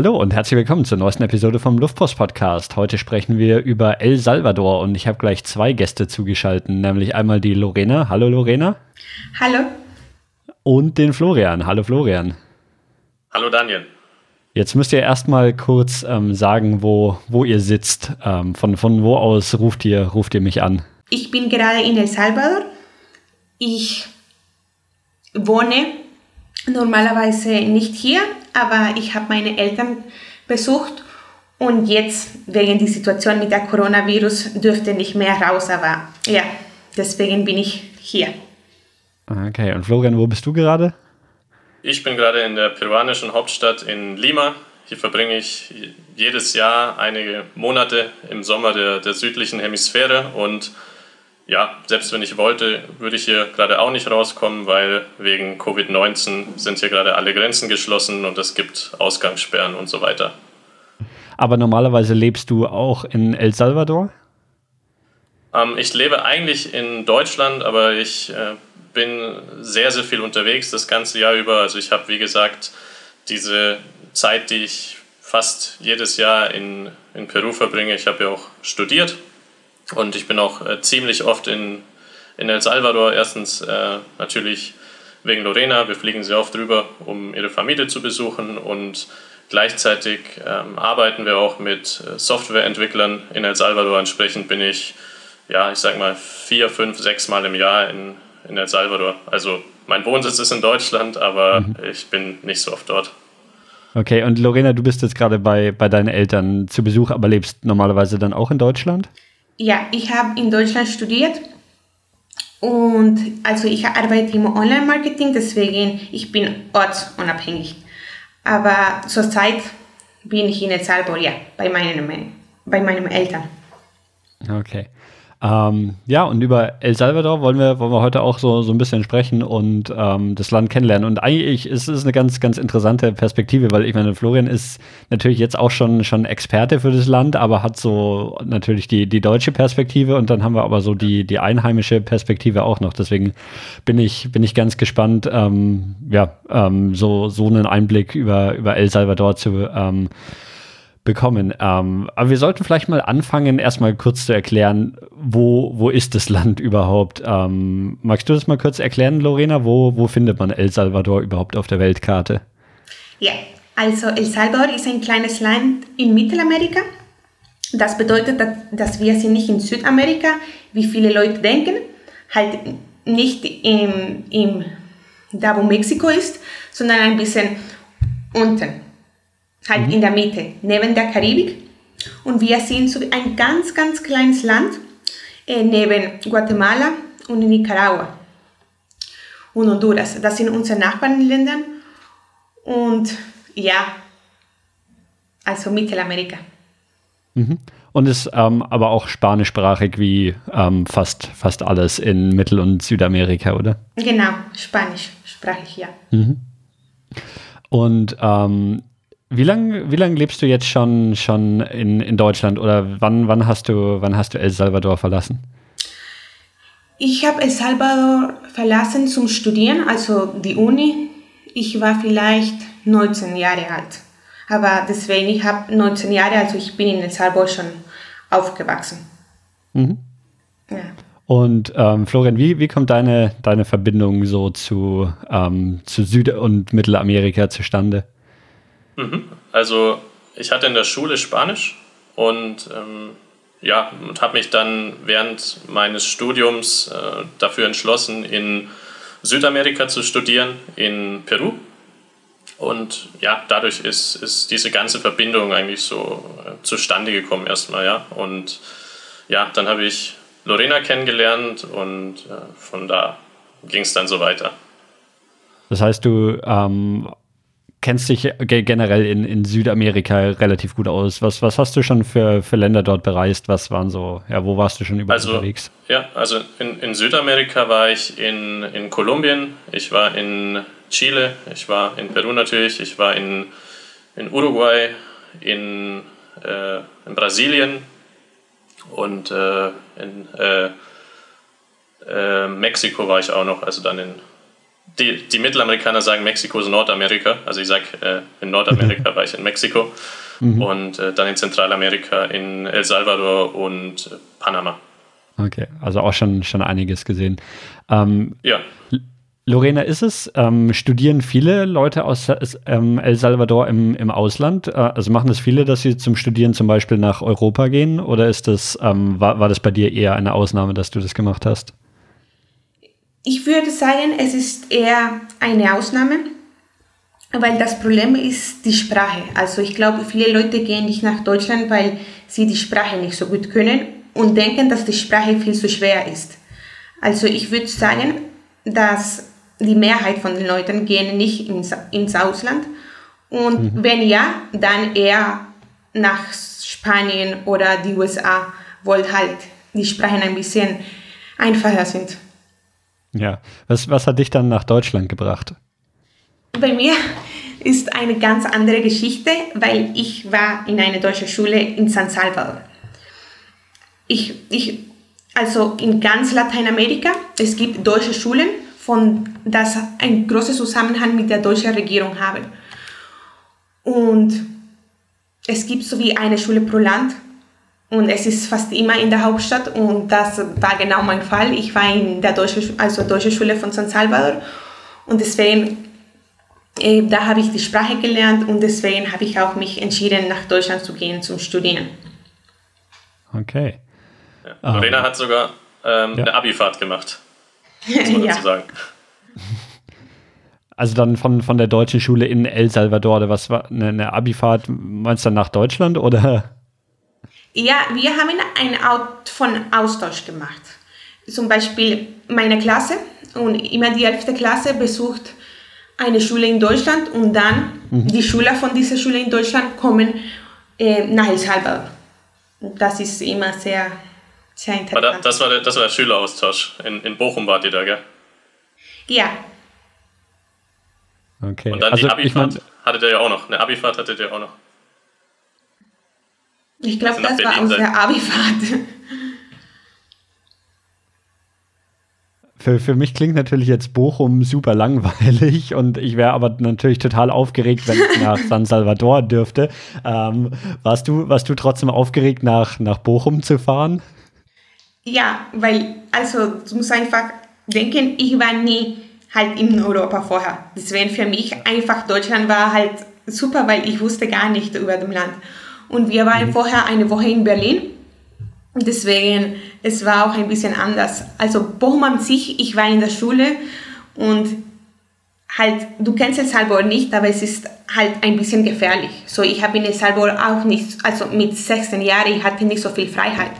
Hallo und herzlich willkommen zur neuesten Episode vom Luftpost Podcast. Heute sprechen wir über El Salvador und ich habe gleich zwei Gäste zugeschaltet, nämlich einmal die Lorena. Hallo Lorena. Hallo. Und den Florian. Hallo Florian. Hallo Daniel. Jetzt müsst ihr erstmal kurz ähm, sagen, wo, wo ihr sitzt. Ähm, von, von wo aus ruft ihr, ruft ihr mich an? Ich bin gerade in El Salvador. Ich wohne normalerweise nicht hier, aber ich habe meine Eltern besucht und jetzt wegen der Situation mit der Coronavirus dürfte nicht mehr raus, aber ja, deswegen bin ich hier. Okay, und Florian, wo bist du gerade? Ich bin gerade in der peruanischen Hauptstadt in Lima. Hier verbringe ich jedes Jahr einige Monate im Sommer der, der südlichen Hemisphäre und ja, selbst wenn ich wollte, würde ich hier gerade auch nicht rauskommen, weil wegen Covid-19 sind hier gerade alle Grenzen geschlossen und es gibt Ausgangssperren und so weiter. Aber normalerweise lebst du auch in El Salvador? Ähm, ich lebe eigentlich in Deutschland, aber ich äh, bin sehr, sehr viel unterwegs das ganze Jahr über. Also ich habe, wie gesagt, diese Zeit, die ich fast jedes Jahr in, in Peru verbringe. Ich habe ja auch studiert und ich bin auch äh, ziemlich oft in, in El Salvador. Erstens äh, natürlich wegen Lorena. Wir fliegen sehr oft drüber, um ihre Familie zu besuchen. Und gleichzeitig ähm, arbeiten wir auch mit äh, Softwareentwicklern in El Salvador. Entsprechend bin ich, ja, ich sag mal, vier, fünf, sechs Mal im Jahr in, in El Salvador. Also mein Wohnsitz ist in Deutschland, aber mhm. ich bin nicht so oft dort. Okay, und Lorena, du bist jetzt gerade bei, bei deinen Eltern zu Besuch, aber lebst normalerweise dann auch in Deutschland? Ja, ich habe in Deutschland studiert und also ich arbeite im Online-Marketing, deswegen ich bin ortsunabhängig. Aber zurzeit bin ich in Salvador, ja, bei meinen, bei meinen Eltern. Okay. Ähm, ja, und über El Salvador wollen wir, wollen wir heute auch so, so ein bisschen sprechen und ähm, das Land kennenlernen. Und eigentlich ist es eine ganz, ganz interessante Perspektive, weil ich meine, Florian ist natürlich jetzt auch schon, schon Experte für das Land, aber hat so natürlich die, die deutsche Perspektive und dann haben wir aber so die, die einheimische Perspektive auch noch. Deswegen bin ich, bin ich ganz gespannt, ähm, ja, ähm, so, so einen Einblick über, über El Salvador zu ähm, bekommen. Ähm, aber wir sollten vielleicht mal anfangen, erstmal kurz zu erklären, wo, wo ist das Land überhaupt? Ähm, magst du das mal kurz erklären, Lorena? Wo, wo findet man El Salvador überhaupt auf der Weltkarte? Ja, also El Salvador ist ein kleines Land in Mittelamerika. Das bedeutet, dass wir sind nicht in Südamerika, wie viele Leute denken, halt nicht im, im, da wo Mexiko ist, sondern ein bisschen unten halt mhm. in der Mitte, neben der Karibik. Und wir sind so ein ganz, ganz kleines Land äh, neben Guatemala und Nicaragua und Honduras. Das sind unsere Nachbarländer. Und ja, also Mittelamerika. Mhm. Und ist ähm, aber auch spanischsprachig wie ähm, fast, fast alles in Mittel- und Südamerika, oder? Genau, spanischsprachig, ja. Mhm. Und ähm, wie lange wie lang lebst du jetzt schon, schon in, in Deutschland oder wann, wann, hast du, wann hast du El Salvador verlassen? Ich habe El Salvador verlassen zum Studieren, also die Uni. Ich war vielleicht 19 Jahre alt. Aber deswegen, ich habe 19 Jahre, also ich bin in El Salvador schon aufgewachsen. Mhm. Ja. Und ähm, Florian, wie, wie kommt deine, deine Verbindung so zu, ähm, zu Süd- und Mittelamerika zustande? Mhm. Also ich hatte in der Schule Spanisch und ähm, ja, und habe mich dann während meines Studiums äh, dafür entschlossen, in Südamerika zu studieren, in Peru. Und ja, dadurch ist, ist diese ganze Verbindung eigentlich so äh, zustande gekommen erstmal, ja. Und ja, dann habe ich Lorena kennengelernt und äh, von da ging es dann so weiter. Das heißt, du ähm, kennst dich generell in, in Südamerika relativ gut aus. Was, was hast du schon für, für Länder dort bereist? Was waren so, ja, wo warst du schon überall also, unterwegs? Ja, also in, in Südamerika war ich in, in Kolumbien, ich war in Chile, ich war in Peru natürlich, ich war in, in Uruguay, in, äh, in Brasilien und äh, in äh, äh Mexiko war ich auch noch, also dann in die, die Mittelamerikaner sagen, Mexiko ist Nordamerika. Also ich sage, äh, in Nordamerika war ich in Mexiko mhm. und äh, dann in Zentralamerika in El Salvador und Panama. Okay, also auch schon, schon einiges gesehen. Ähm, ja. Lorena, ist es, ähm, studieren viele Leute aus ähm, El Salvador im, im Ausland? Äh, also machen es viele, dass sie zum Studieren zum Beispiel nach Europa gehen? Oder ist das, ähm, war, war das bei dir eher eine Ausnahme, dass du das gemacht hast? Ich würde sagen, es ist eher eine Ausnahme, weil das Problem ist die Sprache. Also ich glaube, viele Leute gehen nicht nach Deutschland, weil sie die Sprache nicht so gut können und denken, dass die Sprache viel zu schwer ist. Also ich würde sagen, dass die Mehrheit von den Leuten gehen nicht ins, ins Ausland. Und mhm. wenn ja, dann eher nach Spanien oder die USA, wo halt die Sprachen ein bisschen einfacher sind. Ja, was, was hat dich dann nach Deutschland gebracht? Bei mir ist eine ganz andere Geschichte, weil ich war in einer deutschen Schule in San Salvador. Ich, ich, also in ganz Lateinamerika, es gibt deutsche Schulen von das ein großes Zusammenhang mit der deutschen Regierung haben. Und es gibt so wie eine Schule pro Land und es ist fast immer in der Hauptstadt und das war genau mein Fall. Ich war in der deutschen, also deutschen Schule von San Salvador und deswegen äh, da habe ich die Sprache gelernt und deswegen habe ich auch mich entschieden, nach Deutschland zu gehen zum Studieren. Okay. Ja. Lorena um, hat sogar ähm, ja. eine Abifahrt gemacht muss man ja. dazu sagen. Also dann von, von der deutschen Schule in El Salvador, oder was war eine, eine Abifahrt, meinst du dann nach Deutschland oder? Ja, wir haben eine Art von Austausch gemacht. Zum Beispiel meine Klasse und immer die 11. Klasse besucht eine Schule in Deutschland und dann mhm. die Schüler von dieser Schule in Deutschland kommen äh, nach El Salvador. Das ist immer sehr sehr interessant. Das war der, das war der Schüleraustausch. In, in Bochum wart ihr da, gell? Ja. Okay. Und dann also, die Abifahrt ich mein, hattet ihr ja auch noch. Eine Abifahrt hattet ihr auch noch. Ich glaube, das war unsere Abifahrt. Für, für mich klingt natürlich jetzt Bochum super langweilig und ich wäre aber natürlich total aufgeregt, wenn ich nach San Salvador dürfte. Ähm, warst, du, warst du trotzdem aufgeregt, nach, nach Bochum zu fahren? Ja, weil, also du musst einfach denken, ich war nie halt in Europa vorher. Deswegen für mich einfach Deutschland war halt super, weil ich wusste gar nicht über das Land. Und wir waren mhm. vorher eine Woche in Berlin. Und deswegen, es war auch ein bisschen anders. Also Bochum an sich, ich war in der Schule und halt, du kennst El Salvador nicht, aber es ist halt ein bisschen gefährlich. So, ich habe in El Salvador auch nicht, also mit 16 Jahren, ich hatte nicht so viel Freiheit.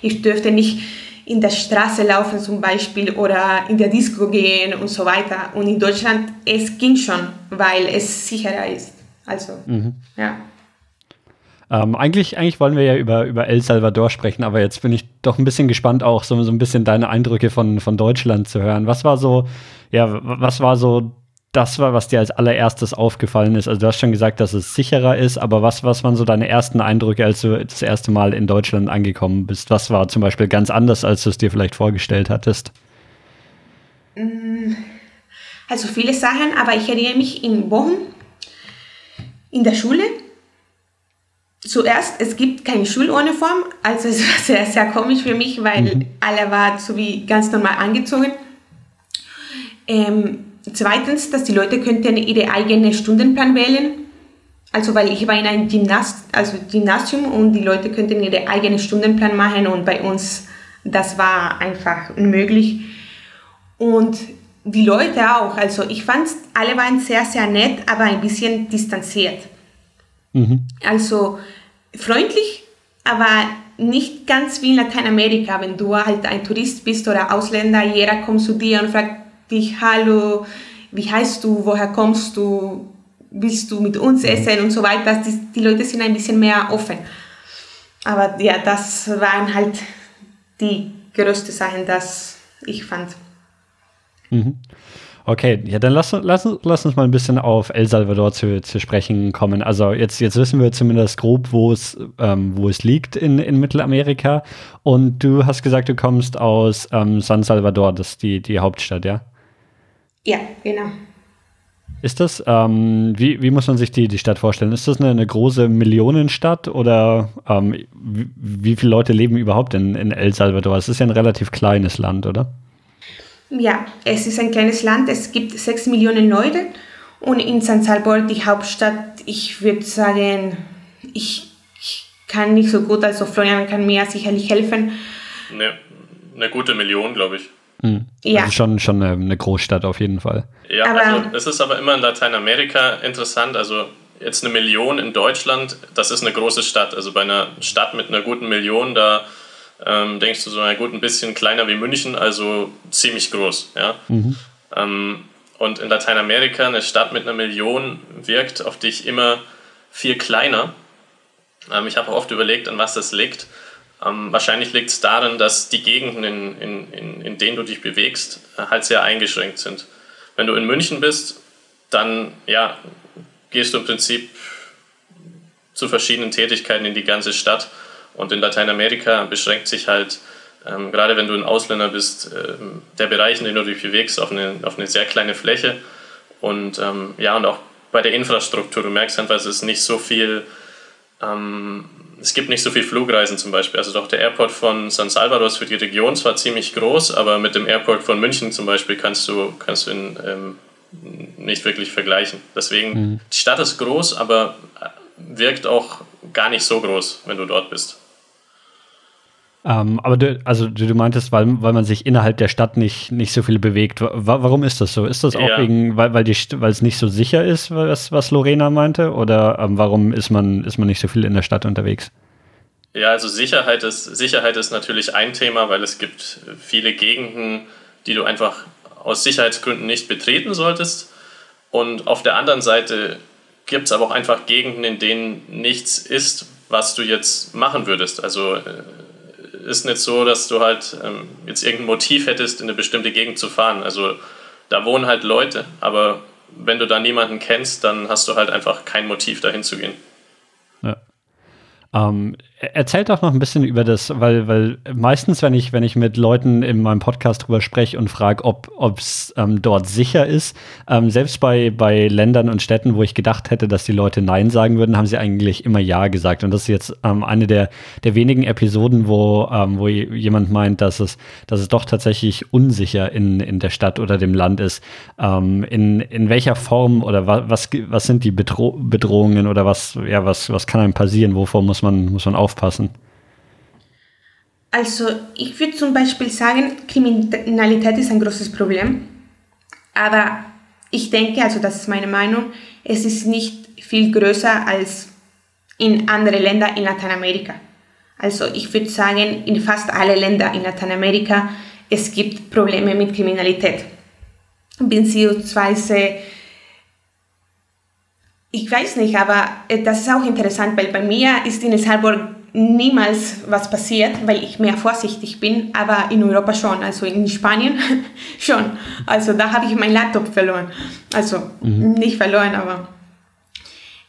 Ich dürfte nicht in der Straße laufen zum Beispiel oder in der Disco gehen und so weiter. Und in Deutschland, es ging schon, weil es sicherer ist. Also, mhm. ja. Ähm, eigentlich, eigentlich wollen wir ja über, über El Salvador sprechen, aber jetzt bin ich doch ein bisschen gespannt, auch so, so ein bisschen deine Eindrücke von, von Deutschland zu hören. Was war so, ja, was war so das was dir als allererstes aufgefallen ist? Also du hast schon gesagt, dass es sicherer ist, aber was, was waren so deine ersten Eindrücke, als du das erste Mal in Deutschland angekommen bist? Was war zum Beispiel ganz anders, als du es dir vielleicht vorgestellt hattest? Mm, also viele Sachen, aber ich erinnere mich in Bochum, in der Schule. Zuerst, es gibt keine Schuluniform, also es war sehr, sehr komisch für mich, weil mhm. alle waren so wie ganz normal angezogen. Ähm, Zweitens, dass die Leute könnten ihre eigenen Stundenplan wählen. Also weil ich war in einem Gymnast, also Gymnasium und die Leute könnten ihre eigenen Stundenplan machen und bei uns das war einfach unmöglich. Und die Leute auch, also ich fand, alle waren sehr, sehr nett, aber ein bisschen distanziert. Mhm. Also freundlich, aber nicht ganz wie in Lateinamerika, wenn du halt ein Tourist bist oder Ausländer, jeder kommt zu dir und fragt, dich, hallo, wie heißt du, woher kommst du, willst du mit uns mhm. essen und so weiter. Die, die Leute sind ein bisschen mehr offen. Aber ja, das waren halt die größten Sachen, das ich fand. Mhm. Okay, ja, dann lass, lass, lass uns mal ein bisschen auf El Salvador zu, zu sprechen kommen. Also jetzt, jetzt wissen wir zumindest grob, wo es, ähm, wo es liegt in, in Mittelamerika. Und du hast gesagt, du kommst aus ähm, San Salvador, das ist die, die Hauptstadt, ja? Ja, genau. Ist das, ähm, wie, wie muss man sich die, die Stadt vorstellen? Ist das eine, eine große Millionenstadt oder ähm, wie, wie, viele Leute leben überhaupt in, in El Salvador? Es ist ja ein relativ kleines Land, oder? Ja, es ist ein kleines Land. Es gibt sechs Millionen Leute und in San Salvador, die Hauptstadt, ich würde sagen, ich, ich, kann nicht so gut, also Florian kann mir sicherlich helfen. Eine, eine gute Million, glaube ich. Mhm. Ja. Also schon, schon eine, Großstadt auf jeden Fall. Ja, aber, also es ist aber immer in Lateinamerika interessant. Also jetzt eine Million in Deutschland, das ist eine große Stadt. Also bei einer Stadt mit einer guten Million, da ähm, denkst du so, na gut, ein bisschen kleiner wie München, also ziemlich groß. Ja? Mhm. Ähm, und in Lateinamerika, eine Stadt mit einer Million wirkt auf dich immer viel kleiner. Ähm, ich habe oft überlegt, an was das liegt. Ähm, wahrscheinlich liegt es darin, dass die Gegenden, in, in, in, in denen du dich bewegst, äh, halt sehr eingeschränkt sind. Wenn du in München bist, dann ja, gehst du im Prinzip zu verschiedenen Tätigkeiten in die ganze Stadt. Und in Lateinamerika beschränkt sich halt, ähm, gerade wenn du ein Ausländer bist, äh, der Bereich, in dem du dich bewegst, auf eine, auf eine sehr kleine Fläche. Und ähm, ja, und auch bei der Infrastruktur, du merkst einfach, es ist nicht so viel ähm, es gibt nicht so viele Flugreisen zum Beispiel. Also doch der Airport von San Salvador ist für die Region zwar ziemlich groß, aber mit dem Airport von München zum Beispiel kannst du, kannst du ihn ähm, nicht wirklich vergleichen. Deswegen, mhm. die Stadt ist groß, aber wirkt auch gar nicht so groß, wenn du dort bist. Ähm, aber du, also du, du, meintest, weil, weil man sich innerhalb der Stadt nicht, nicht so viel bewegt. warum ist das so? Ist das auch ja. wegen, weil, weil, die, weil es nicht so sicher ist, was, was Lorena meinte? Oder ähm, warum ist man, ist man nicht so viel in der Stadt unterwegs? Ja, also Sicherheit ist, Sicherheit ist natürlich ein Thema, weil es gibt viele Gegenden, die du einfach aus Sicherheitsgründen nicht betreten solltest. Und auf der anderen Seite gibt es aber auch einfach Gegenden, in denen nichts ist, was du jetzt machen würdest. Also äh, ist nicht so, dass du halt ähm, jetzt irgendein Motiv hättest, in eine bestimmte Gegend zu fahren. Also da wohnen halt Leute, aber wenn du da niemanden kennst, dann hast du halt einfach kein Motiv, dahin zu gehen. Ja. Ähm, erzählt doch noch ein bisschen über das, weil, weil meistens, wenn ich, wenn ich mit Leuten in meinem Podcast drüber spreche und frage, ob es ähm, dort sicher ist, ähm, selbst bei, bei Ländern und Städten, wo ich gedacht hätte, dass die Leute Nein sagen würden, haben sie eigentlich immer Ja gesagt. Und das ist jetzt ähm, eine der, der wenigen Episoden, wo, ähm, wo jemand meint, dass es, dass es doch tatsächlich unsicher in, in der Stadt oder dem Land ist. Ähm, in, in welcher Form oder was, was sind die Bedro Bedrohungen oder was, ja, was, was kann einem passieren? Wovor muss man, muss man aufpassen? Also ich würde zum Beispiel sagen, Kriminalität ist ein großes Problem. Aber ich denke, also das ist meine Meinung, es ist nicht viel größer als in anderen Ländern in Lateinamerika. Also ich würde sagen, in fast alle Länder in Lateinamerika es gibt Probleme mit Kriminalität. Beziehungsweise ich weiß nicht, aber äh, das ist auch interessant, weil bei mir ist in El Salvador niemals was passiert, weil ich mehr vorsichtig bin, aber in Europa schon, also in Spanien schon. Also da habe ich meinen Laptop verloren. Also mhm. nicht verloren, aber.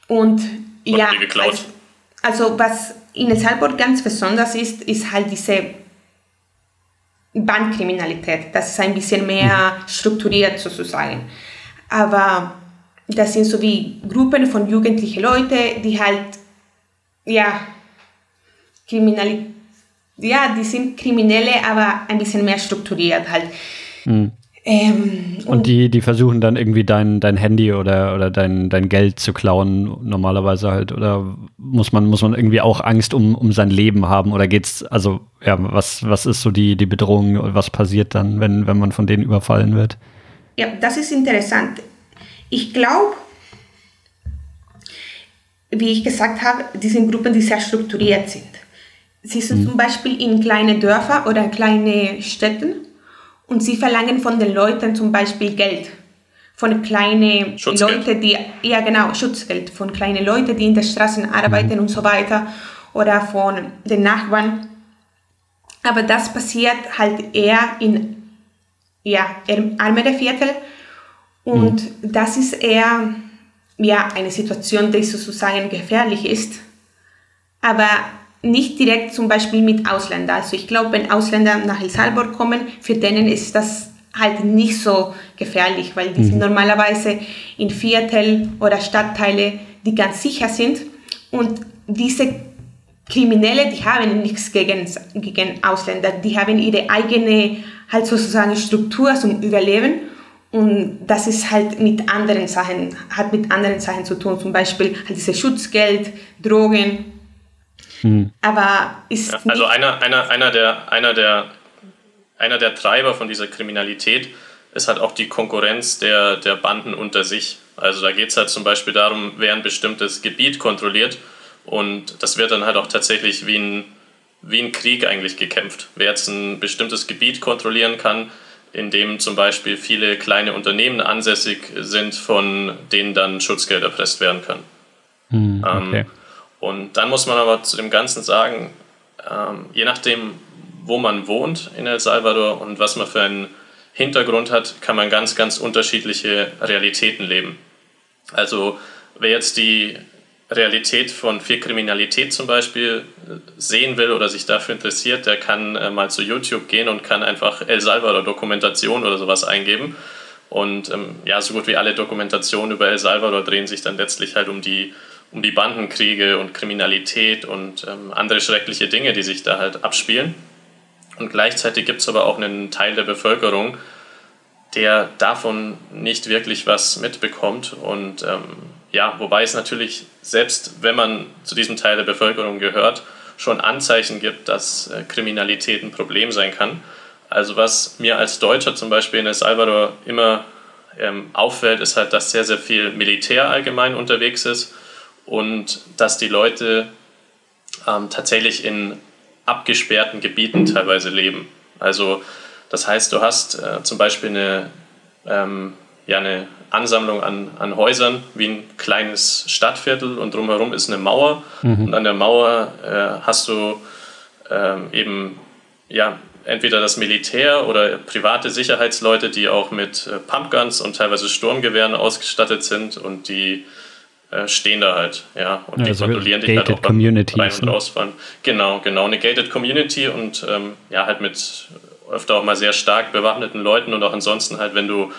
Und Wurde ja, also, also was in El Salvador ganz besonders ist, ist halt diese Bandkriminalität. Das ist ein bisschen mehr mhm. strukturiert sozusagen. Aber das sind so wie Gruppen von jugendlichen Leuten, die halt, ja, Kriminalität, ja, die sind Kriminelle, aber ein bisschen mehr strukturiert halt. Mhm. Ähm, und, und, die, die versuchen dann irgendwie dein, dein Handy oder, oder dein, dein Geld zu klauen, normalerweise halt. Oder muss man, muss man irgendwie auch Angst um, um sein Leben haben? Oder geht's, also, ja, was, was ist so die, die Bedrohung und was passiert dann, wenn, wenn man von denen überfallen wird? Ja, das ist interessant. Ich glaube, wie ich gesagt habe, die sind Gruppen, die sehr strukturiert sind. Sie sind mhm. zum Beispiel in kleine Dörfer oder kleine Städten und sie verlangen von den Leuten zum Beispiel Geld. Von kleinen Leuten, die, ja genau, Schutzgeld, von kleinen Leuten, die in den Straßen arbeiten mhm. und so weiter oder von den Nachbarn. Aber das passiert halt eher in ja, ärmere Viertel und mhm. das ist eher ja, eine Situation, die sozusagen gefährlich ist, aber nicht direkt zum Beispiel mit Ausländern. Also ich glaube, wenn Ausländer nach El Salvador kommen, für denen ist das halt nicht so gefährlich, weil die sind normalerweise in Viertel oder Stadtteile, die ganz sicher sind. Und diese Kriminelle, die haben nichts gegen, gegen Ausländer, die haben ihre eigene halt sozusagen Struktur zum Überleben. Und das ist halt mit anderen Sachen, hat mit anderen Sachen zu tun, zum Beispiel halt diese Schutzgeld, Drogen. Hm. Aber ist. Ja, also einer, einer, einer, der, einer, der, einer der Treiber von dieser Kriminalität ist halt auch die Konkurrenz der, der Banden unter sich. Also da geht es halt zum Beispiel darum, wer ein bestimmtes Gebiet kontrolliert und das wird dann halt auch tatsächlich wie ein, wie ein Krieg eigentlich gekämpft. Wer jetzt ein bestimmtes Gebiet kontrollieren kann, in dem zum Beispiel viele kleine Unternehmen ansässig sind, von denen dann Schutzgeld erpresst werden kann. Hm, ähm, okay. ähm, und dann muss man aber zu dem Ganzen sagen, ähm, je nachdem, wo man wohnt in El Salvador und was man für einen Hintergrund hat, kann man ganz, ganz unterschiedliche Realitäten leben. Also wer jetzt die Realität von viel Kriminalität zum Beispiel sehen will oder sich dafür interessiert, der kann äh, mal zu YouTube gehen und kann einfach El Salvador Dokumentation oder sowas eingeben. Und ähm, ja, so gut wie alle Dokumentationen über El Salvador drehen sich dann letztlich halt um die, um die Bandenkriege und Kriminalität und ähm, andere schreckliche Dinge, die sich da halt abspielen. Und gleichzeitig gibt es aber auch einen Teil der Bevölkerung, der davon nicht wirklich was mitbekommt und ähm, ja, wobei es natürlich, selbst wenn man zu diesem Teil der Bevölkerung gehört, schon Anzeichen gibt, dass äh, Kriminalität ein Problem sein kann. Also was mir als Deutscher zum Beispiel in El Salvador immer ähm, auffällt, ist halt, dass sehr, sehr viel Militär allgemein unterwegs ist und dass die Leute ähm, tatsächlich in abgesperrten Gebieten teilweise leben. Also das heißt, du hast äh, zum Beispiel eine, ähm, ja, eine Ansammlung an, an Häusern wie ein kleines Stadtviertel und drumherum ist eine Mauer. Mhm. Und an der Mauer äh, hast du ähm, eben ja, entweder das Militär oder private Sicherheitsleute, die auch mit äh, Pumpguns und teilweise Sturmgewehren ausgestattet sind und die äh, stehen da halt, ja, und ja, die also kontrollieren dich halt auch beim Rein- und ne? Ausfahren. Genau, genau, eine gated Community und ähm, ja, halt mit öfter auch mal sehr stark bewaffneten Leuten und auch ansonsten halt, wenn du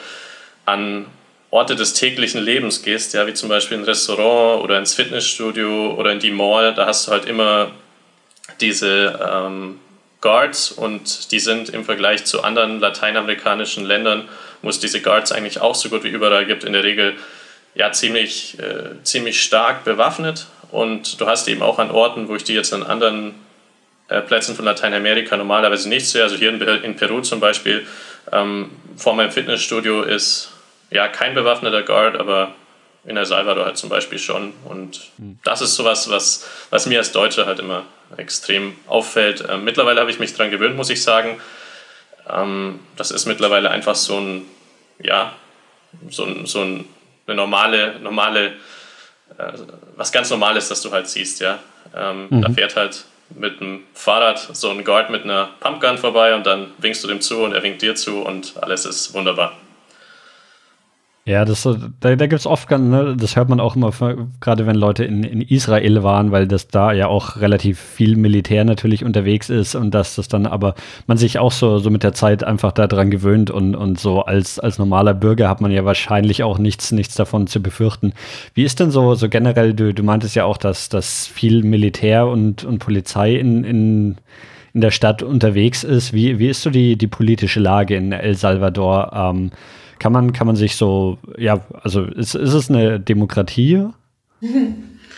an Orte des täglichen Lebens gehst, ja, wie zum Beispiel ein Restaurant oder ins Fitnessstudio oder in die Mall, da hast du halt immer diese ähm, Guards und die sind im Vergleich zu anderen lateinamerikanischen Ländern, wo es diese Guards eigentlich auch so gut wie überall gibt, in der Regel ja ziemlich, äh, ziemlich stark bewaffnet und du hast eben auch an Orten, wo ich die jetzt an anderen äh, Plätzen von Lateinamerika normalerweise nicht sehe, also hier in, in Peru zum Beispiel, ähm, vor meinem Fitnessstudio ist ja, kein bewaffneter Guard, aber in El Salvador halt zum Beispiel schon. Und mhm. das ist sowas, was, was mir als Deutscher halt immer extrem auffällt. Ähm, mittlerweile habe ich mich daran gewöhnt, muss ich sagen. Ähm, das ist mittlerweile einfach so ein, ja, so, ein, so ein, eine normale, normale, äh, was ganz Normales, das du halt siehst, ja. Ähm, mhm. Da fährt halt mit einem Fahrrad so ein Guard mit einer Pumpgun vorbei und dann winkst du dem zu und er winkt dir zu und alles ist wunderbar. Ja, das, da, da gibt es oft, ne, das hört man auch immer, gerade wenn Leute in, in Israel waren, weil das da ja auch relativ viel Militär natürlich unterwegs ist und dass das dann aber man sich auch so, so mit der Zeit einfach daran gewöhnt und, und so als, als normaler Bürger hat man ja wahrscheinlich auch nichts, nichts davon zu befürchten. Wie ist denn so, so generell, du, du meintest ja auch, dass, dass viel Militär und, und Polizei in, in, in der Stadt unterwegs ist. Wie, wie ist so die, die politische Lage in El Salvador? Ähm, kann man, kann man sich so, ja, also ist, ist es eine Demokratie?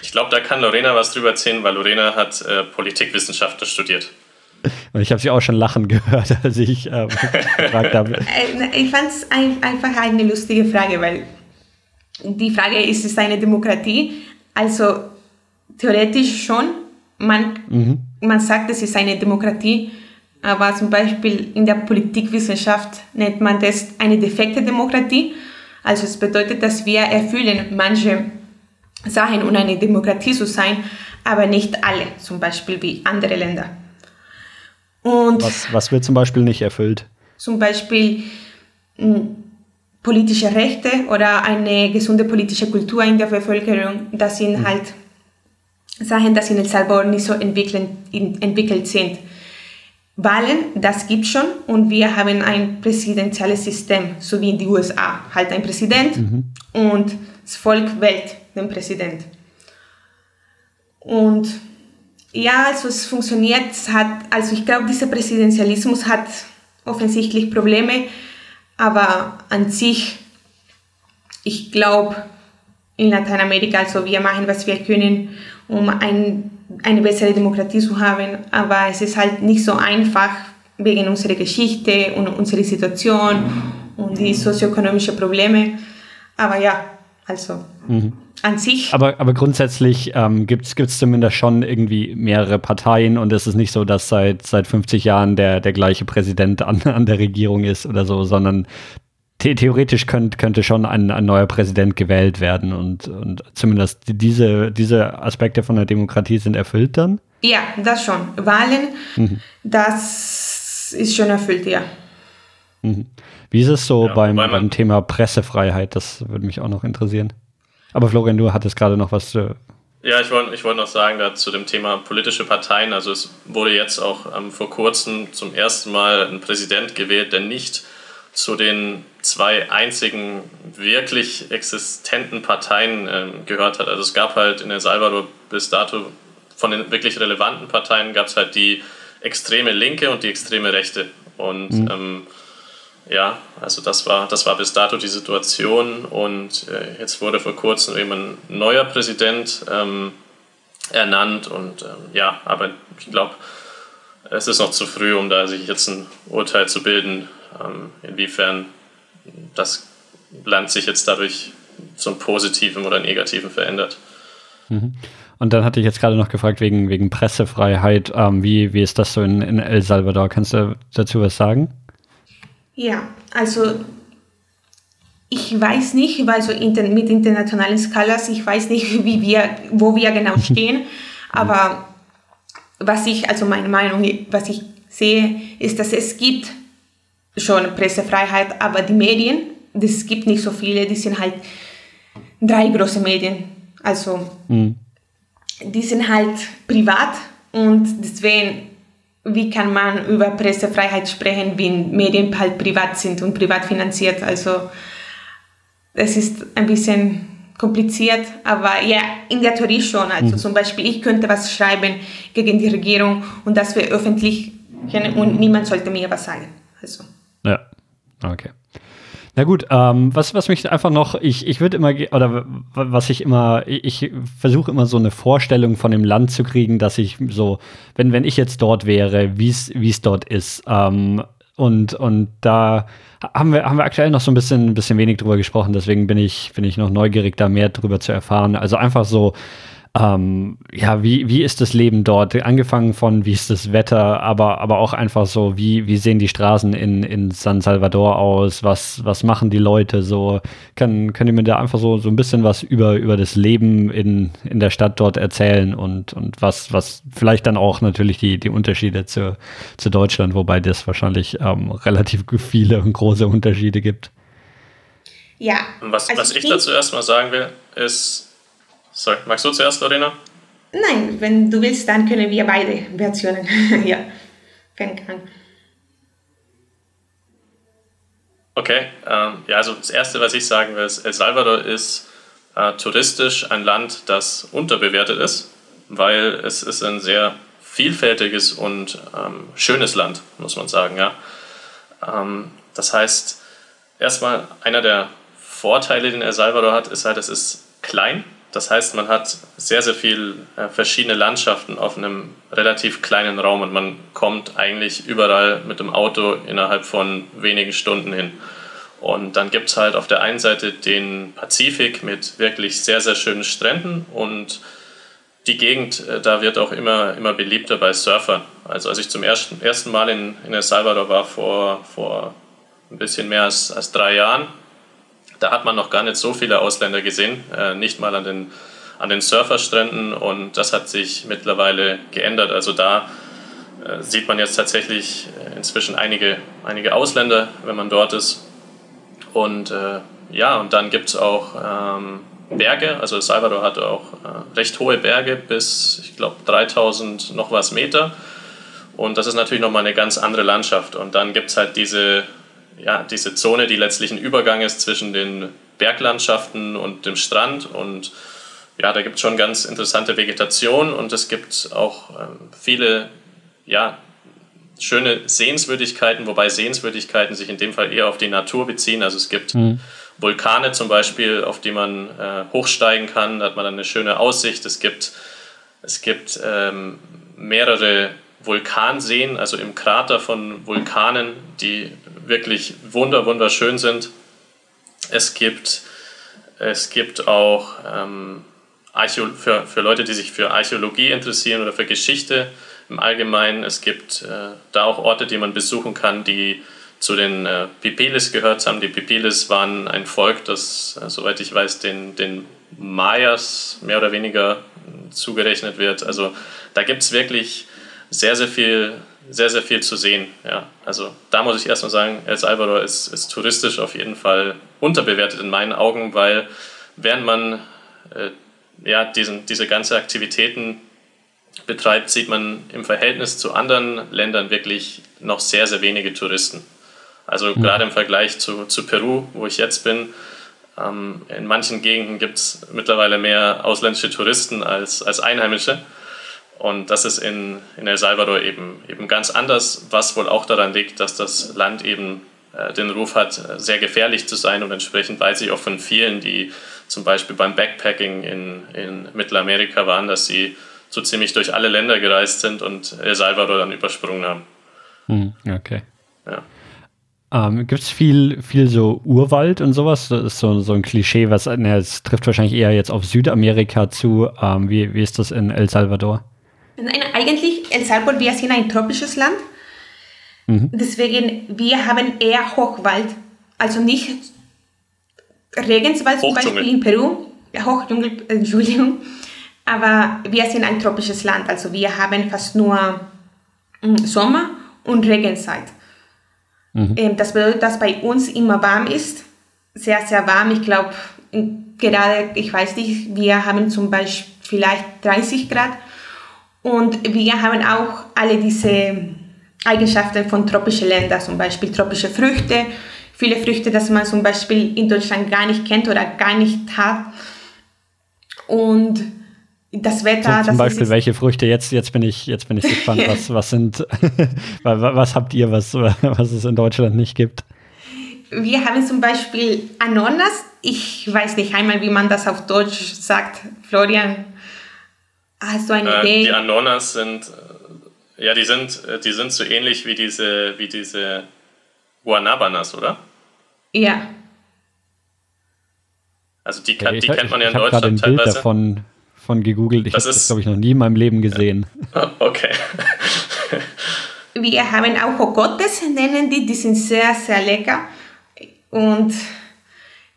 Ich glaube, da kann Lorena was drüber erzählen, weil Lorena hat äh, Politikwissenschaften studiert. Ich habe sie auch schon lachen gehört, als ich äh, gefragt habe. Äh, ich fand es ein, einfach eine lustige Frage, weil die Frage ist, ist es eine Demokratie? Also theoretisch schon. Man, mhm. man sagt, es ist eine Demokratie, aber zum Beispiel in der Politikwissenschaft nennt man das eine defekte Demokratie. Also es bedeutet, dass wir erfüllen manche Sachen, um eine Demokratie zu sein, aber nicht alle, zum Beispiel wie andere Länder. Und was, was wird zum Beispiel nicht erfüllt? Zum Beispiel hm, politische Rechte oder eine gesunde politische Kultur in der Bevölkerung. Das sind mhm. halt Sachen, die in El Salvador nicht so entwickelt sind. Wahlen, das gibt schon und wir haben ein präsidentielles System, so wie in den USA. Halt ein Präsident mhm. und das Volk wählt den Präsident. Und ja, also es funktioniert, es hat, also ich glaube, dieser Präsidentialismus hat offensichtlich Probleme, aber an sich, ich glaube, in Lateinamerika, also wir machen, was wir können, um ein, eine bessere Demokratie zu haben, aber es ist halt nicht so einfach wegen unserer Geschichte und unserer Situation und die sozioökonomischen Probleme. Aber ja, also mhm. an sich. Aber, aber grundsätzlich ähm, gibt es zumindest schon irgendwie mehrere Parteien und es ist nicht so, dass seit, seit 50 Jahren der, der gleiche Präsident an, an der Regierung ist oder so, sondern the theoretisch könnt, könnte schon ein, ein neuer Präsident gewählt werden und, und zumindest diese, diese Aspekte von der Demokratie sind erfüllt dann? Ja, das schon. Wahlen, mhm. das ist schon erfüllt, ja. Mhm. Wie ist es so ja, beim, beim Thema Pressefreiheit? Das würde mich auch noch interessieren. Aber Florian, du hattest gerade noch was zu. Ja, ich wollte ich wollt noch sagen da zu dem Thema politische Parteien. Also es wurde jetzt auch ähm, vor kurzem zum ersten Mal ein Präsident gewählt, der nicht zu den zwei einzigen wirklich existenten Parteien ähm, gehört hat. Also es gab halt in El Salvador bis dato von den wirklich relevanten Parteien gab es halt die extreme Linke und die extreme Rechte. Und mhm. ähm, ja, also das war, das war bis dato die Situation und äh, jetzt wurde vor kurzem eben ein neuer Präsident ähm, ernannt und ähm, ja, aber ich glaube, es ist noch zu früh, um da sich jetzt ein Urteil zu bilden, inwiefern das Land sich jetzt dadurch zum Positiven oder Negativen verändert. Mhm. Und dann hatte ich jetzt gerade noch gefragt wegen, wegen Pressefreiheit. Ähm, wie, wie ist das so in, in El Salvador? Kannst du dazu was sagen? Ja, also ich weiß nicht, weil so inter mit internationalen Skalas, ich weiß nicht, wie wir, wo wir genau stehen, aber was ich, also meine Meinung, was ich sehe, ist, dass es gibt schon Pressefreiheit, aber die Medien, es gibt nicht so viele, die sind halt drei große Medien, also mhm. die sind halt privat und deswegen wie kann man über Pressefreiheit sprechen, wenn Medien halt privat sind und privat finanziert. Also es ist ein bisschen kompliziert, aber ja, in der Theorie schon. Also mhm. zum Beispiel, ich könnte was schreiben gegen die Regierung und das wäre öffentlich und niemand sollte mir was sagen. Also. Okay. Na gut, ähm, was, was mich einfach noch, ich, ich würde immer, oder was ich immer, ich, versuche immer so eine Vorstellung von dem Land zu kriegen, dass ich so, wenn, wenn ich jetzt dort wäre, wie es dort ist. Ähm, und, und da haben wir, haben wir aktuell noch so ein bisschen, bisschen wenig drüber gesprochen, deswegen bin ich, bin ich noch neugierig, da mehr drüber zu erfahren. Also einfach so, ähm, ja, wie, wie ist das Leben dort? Angefangen von, wie ist das Wetter, aber, aber auch einfach so, wie, wie sehen die Straßen in, in San Salvador aus? Was, was machen die Leute so? Kann, könnt ihr mir da einfach so, so ein bisschen was über, über das Leben in, in der Stadt dort erzählen und, und was, was vielleicht dann auch natürlich die, die Unterschiede zu, zu Deutschland, wobei das wahrscheinlich ähm, relativ viele und große Unterschiede gibt? Ja. Was, also was ich dazu erstmal sagen will, ist, Sorry, magst du zuerst, Lorena? Nein, wenn du willst, dann können wir beide Versionen. ja, fängt an. Okay, ähm, ja, also das Erste, was ich sagen will, ist, El Salvador ist äh, touristisch ein Land, das unterbewertet ist, weil es ist ein sehr vielfältiges und ähm, schönes Land, muss man sagen. Ja. Ähm, das heißt, erstmal einer der Vorteile, den El Salvador hat, ist halt, es ist klein das heißt, man hat sehr, sehr viele äh, verschiedene Landschaften auf einem relativ kleinen Raum und man kommt eigentlich überall mit dem Auto innerhalb von wenigen Stunden hin. Und dann gibt es halt auf der einen Seite den Pazifik mit wirklich sehr, sehr schönen Stränden und die Gegend, äh, da wird auch immer, immer beliebter bei Surfern. Also als ich zum ersten, ersten Mal in, in El Salvador war, vor, vor ein bisschen mehr als, als drei Jahren, da hat man noch gar nicht so viele Ausländer gesehen, äh, nicht mal an den, an den Surferstränden und das hat sich mittlerweile geändert. Also da äh, sieht man jetzt tatsächlich äh, inzwischen einige, einige Ausländer, wenn man dort ist. Und äh, ja, und dann gibt es auch ähm, Berge, also Salvador hat auch äh, recht hohe Berge bis, ich glaube, 3000 noch was Meter. Und das ist natürlich nochmal eine ganz andere Landschaft. Und dann gibt es halt diese, ja, diese Zone, die letztlich ein Übergang ist zwischen den Berglandschaften und dem Strand. Und ja, da gibt es schon ganz interessante Vegetation und es gibt auch ähm, viele ja, schöne Sehenswürdigkeiten, wobei Sehenswürdigkeiten sich in dem Fall eher auf die Natur beziehen. Also es gibt mhm. Vulkane zum Beispiel, auf die man äh, hochsteigen kann, da hat man dann eine schöne Aussicht. Es gibt, es gibt ähm, mehrere Vulkanseen, also im Krater von Vulkanen, die wirklich wunder, wunderschön sind. Es gibt, es gibt auch ähm, für, für Leute, die sich für Archäologie interessieren oder für Geschichte im Allgemeinen. Es gibt äh, da auch Orte, die man besuchen kann, die zu den äh, Pipilis gehört haben. Die Pipilis waren ein Volk, das, äh, soweit ich weiß, den, den Mayas mehr oder weniger zugerechnet wird. Also da gibt es wirklich sehr, sehr viel, sehr, sehr viel zu sehen. Ja. Also da muss ich erstmal sagen, El Salvador ist, ist touristisch auf jeden Fall unterbewertet in meinen Augen, weil während man äh, ja, diesen, diese ganzen Aktivitäten betreibt, sieht man im Verhältnis zu anderen Ländern wirklich noch sehr, sehr wenige Touristen. Also mhm. gerade im Vergleich zu, zu Peru, wo ich jetzt bin, ähm, in manchen Gegenden gibt es mittlerweile mehr ausländische Touristen als, als Einheimische. Und das ist in, in El Salvador eben, eben ganz anders, was wohl auch daran liegt, dass das Land eben äh, den Ruf hat, sehr gefährlich zu sein und entsprechend weiß ich auch von vielen, die zum Beispiel beim Backpacking in, in Mittelamerika waren, dass sie so ziemlich durch alle Länder gereist sind und El Salvador dann übersprungen haben. Hm, okay. Ja. Ähm, Gibt es viel, viel so Urwald und sowas? Das ist so, so ein Klischee, was ne, es trifft wahrscheinlich eher jetzt auf Südamerika zu. Ähm, wie, wie ist das in El Salvador? Nein, eigentlich El Salvador, wir sind ein tropisches Land. Mhm. Deswegen, wir haben eher Hochwald. Also nicht Regenswald zum Beispiel in Peru. Ja, Hochdschungel, Entschuldigung. Aber wir sind ein tropisches Land, also wir haben fast nur mm, Sommer und Regenzeit. Mhm. Ähm, das bedeutet, dass bei uns immer warm ist, sehr, sehr warm. Ich glaube, gerade, ich weiß nicht, wir haben zum Beispiel vielleicht 30 Grad und wir haben auch alle diese Eigenschaften von tropischen Ländern, zum Beispiel tropische Früchte, viele Früchte, die man zum Beispiel in Deutschland gar nicht kennt oder gar nicht hat. Und das Wetter. So, zum Beispiel welche Früchte jetzt, jetzt bin ich, jetzt bin ich gespannt, was, was sind, was habt ihr, was, was es in Deutschland nicht gibt? Wir haben zum Beispiel Ananas. Ich weiß nicht einmal, wie man das auf Deutsch sagt. Florian, hast du eine äh, Idee? Die Ananas sind, äh, ja, die sind, äh, die sind so ähnlich wie diese, wie diese Guanabanas, oder? Ja. Also die, okay, die kennt man ja in Deutschland teilweise. Bild davon von gegoogelt. Ich habe das, glaube ich, noch nie in meinem Leben gesehen. Ja. Okay. Wir haben auch Ocotes, nennen die, die sind sehr, sehr lecker. Und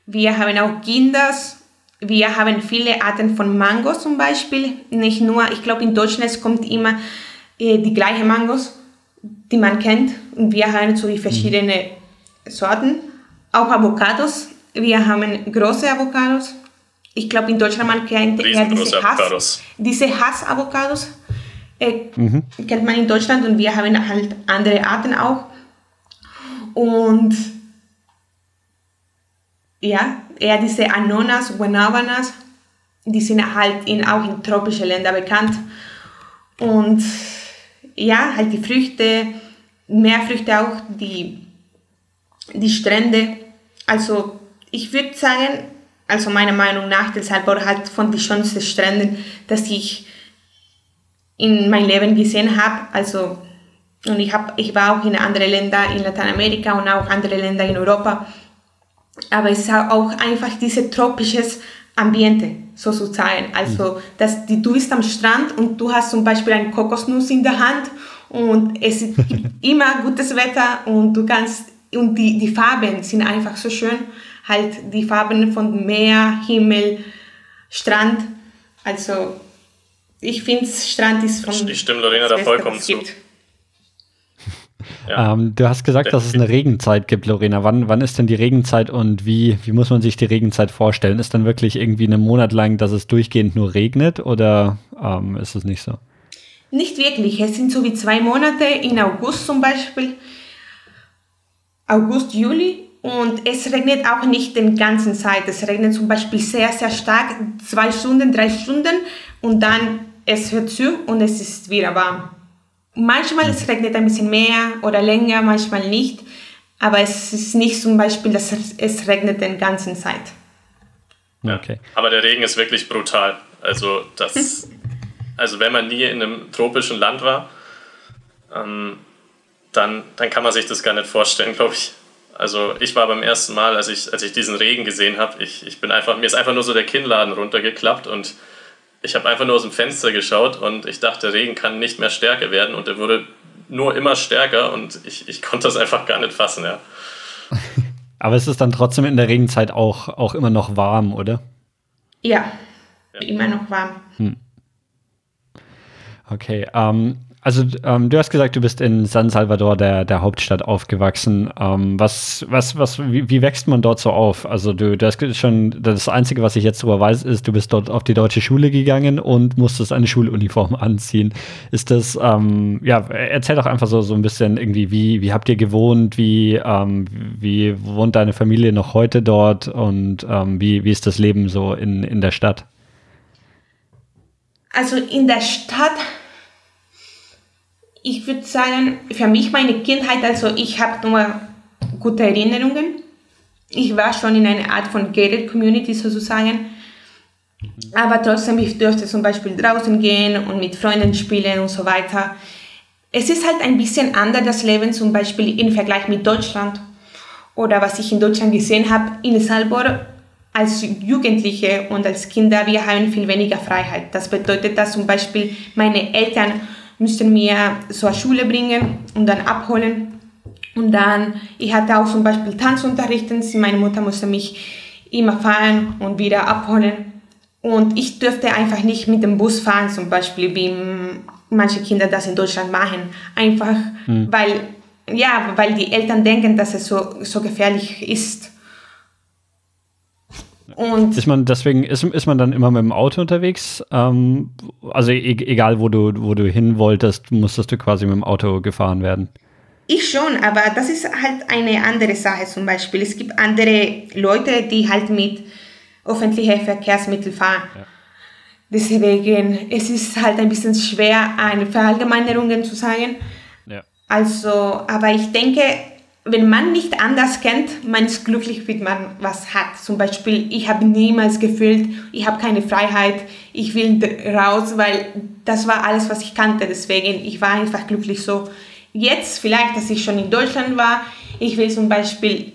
wir haben auch Kinders. Wir haben viele Arten von Mangos zum Beispiel. Nicht nur, ich glaube, in Deutschland kommt immer äh, die gleichen Mangos, die man kennt. Und wir haben so verschiedene Sorten. Auch Avocados. Wir haben große Avocados ich glaube, in Deutschland man kennt eher diese Hass, diese Hass-Avocados. Äh, mhm. Kennt man in Deutschland und wir haben halt andere Arten auch. Und ja, eher diese Anonas, Guanabanas, die sind halt in, auch in tropischen Ländern bekannt. Und ja, halt die Früchte, Meerfrüchte auch, die, die Strände. Also ich würde sagen, also meiner Meinung nach, El Salvador hat von den schönsten Stränden, dass ich in meinem Leben gesehen habe. Also, und ich, hab, ich war auch in anderen Ländern in Lateinamerika und auch andere Länder in Europa. Aber es ist auch einfach dieses tropisches Ambiente sozusagen. Also, mhm. dass die, du bist am Strand und du hast zum Beispiel eine Kokosnuss in der Hand und es ist immer gutes Wetter und du kannst, und die, die Farben sind einfach so schön halt die Farben von Meer, Himmel, Strand. Also ich finde, Strand ist von. Ich stimme Lorena da vollkommen zu. Ja. Ähm, du hast gesagt, dass es eine Regenzeit gibt, Lorena. Wann, wann ist denn die Regenzeit und wie, wie muss man sich die Regenzeit vorstellen? Ist dann wirklich irgendwie einen Monat lang, dass es durchgehend nur regnet oder ähm, ist es nicht so? Nicht wirklich. Es sind so wie zwei Monate in August zum Beispiel. August, Juli. Und es regnet auch nicht den ganzen Zeit. Es regnet zum Beispiel sehr, sehr stark, zwei Stunden, drei Stunden und dann es hört zu und es ist wieder warm. Manchmal es regnet ein bisschen mehr oder länger, manchmal nicht. Aber es ist nicht zum Beispiel, dass es regnet den ganzen Zeit. Okay. Aber der Regen ist wirklich brutal. Also das, also wenn man nie in einem tropischen Land war, ähm, dann, dann kann man sich das gar nicht vorstellen, glaube ich. Also ich war beim ersten Mal, als ich, als ich diesen Regen gesehen habe, ich, ich bin einfach, mir ist einfach nur so der Kinnladen runtergeklappt und ich habe einfach nur aus dem Fenster geschaut und ich dachte, der Regen kann nicht mehr stärker werden und er wurde nur immer stärker und ich, ich konnte das einfach gar nicht fassen, ja. Aber es ist dann trotzdem in der Regenzeit auch, auch immer noch warm, oder? Ja, ja. immer noch warm. Hm. Okay, ähm, also ähm, du hast gesagt, du bist in San Salvador, der, der Hauptstadt, aufgewachsen. Ähm, was, was, was, wie, wie, wächst man dort so auf? Also du, du hast schon, das Einzige, was ich jetzt darüber weiß, ist, du bist dort auf die deutsche Schule gegangen und musstest eine Schuluniform anziehen. Ist das, ähm, ja, erzähl doch einfach so, so ein bisschen irgendwie, wie, wie habt ihr gewohnt, wie, ähm, wie wohnt deine Familie noch heute dort und ähm, wie, wie ist das Leben so in, in der Stadt? Also in der Stadt ich würde sagen, für mich meine Kindheit, also ich habe nur gute Erinnerungen. Ich war schon in einer Art von gated Community sozusagen. Aber trotzdem, ich durfte zum Beispiel draußen gehen und mit Freunden spielen und so weiter. Es ist halt ein bisschen anders das Leben, zum Beispiel im Vergleich mit Deutschland. Oder was ich in Deutschland gesehen habe, in El als Jugendliche und als Kinder, wir haben viel weniger Freiheit. Das bedeutet, dass zum Beispiel meine Eltern müssten mir zur Schule bringen und dann abholen. Und dann, ich hatte auch zum Beispiel Tanzunterricht, meine Mutter musste mich immer fahren und wieder abholen. Und ich dürfte einfach nicht mit dem Bus fahren, zum Beispiel, wie manche Kinder das in Deutschland machen. Einfach, hm. weil, ja, weil die Eltern denken, dass es so, so gefährlich ist. Und ist man deswegen, ist, ist man dann immer mit dem Auto unterwegs? Ähm, also e egal, wo du, wo du hin wolltest, musstest du quasi mit dem Auto gefahren werden? Ich schon, aber das ist halt eine andere Sache zum Beispiel. Es gibt andere Leute, die halt mit öffentlichen Verkehrsmitteln fahren. Ja. Deswegen, es ist halt ein bisschen schwer, eine Verallgemeinerung zu sagen. Ja. Also, aber ich denke, wenn man nicht anders kennt, man ist glücklich, wenn man was hat. Zum Beispiel, ich habe niemals gefühlt, ich habe keine Freiheit, ich will raus, weil das war alles, was ich kannte. Deswegen, ich war einfach glücklich so. Jetzt vielleicht, dass ich schon in Deutschland war, ich will zum Beispiel,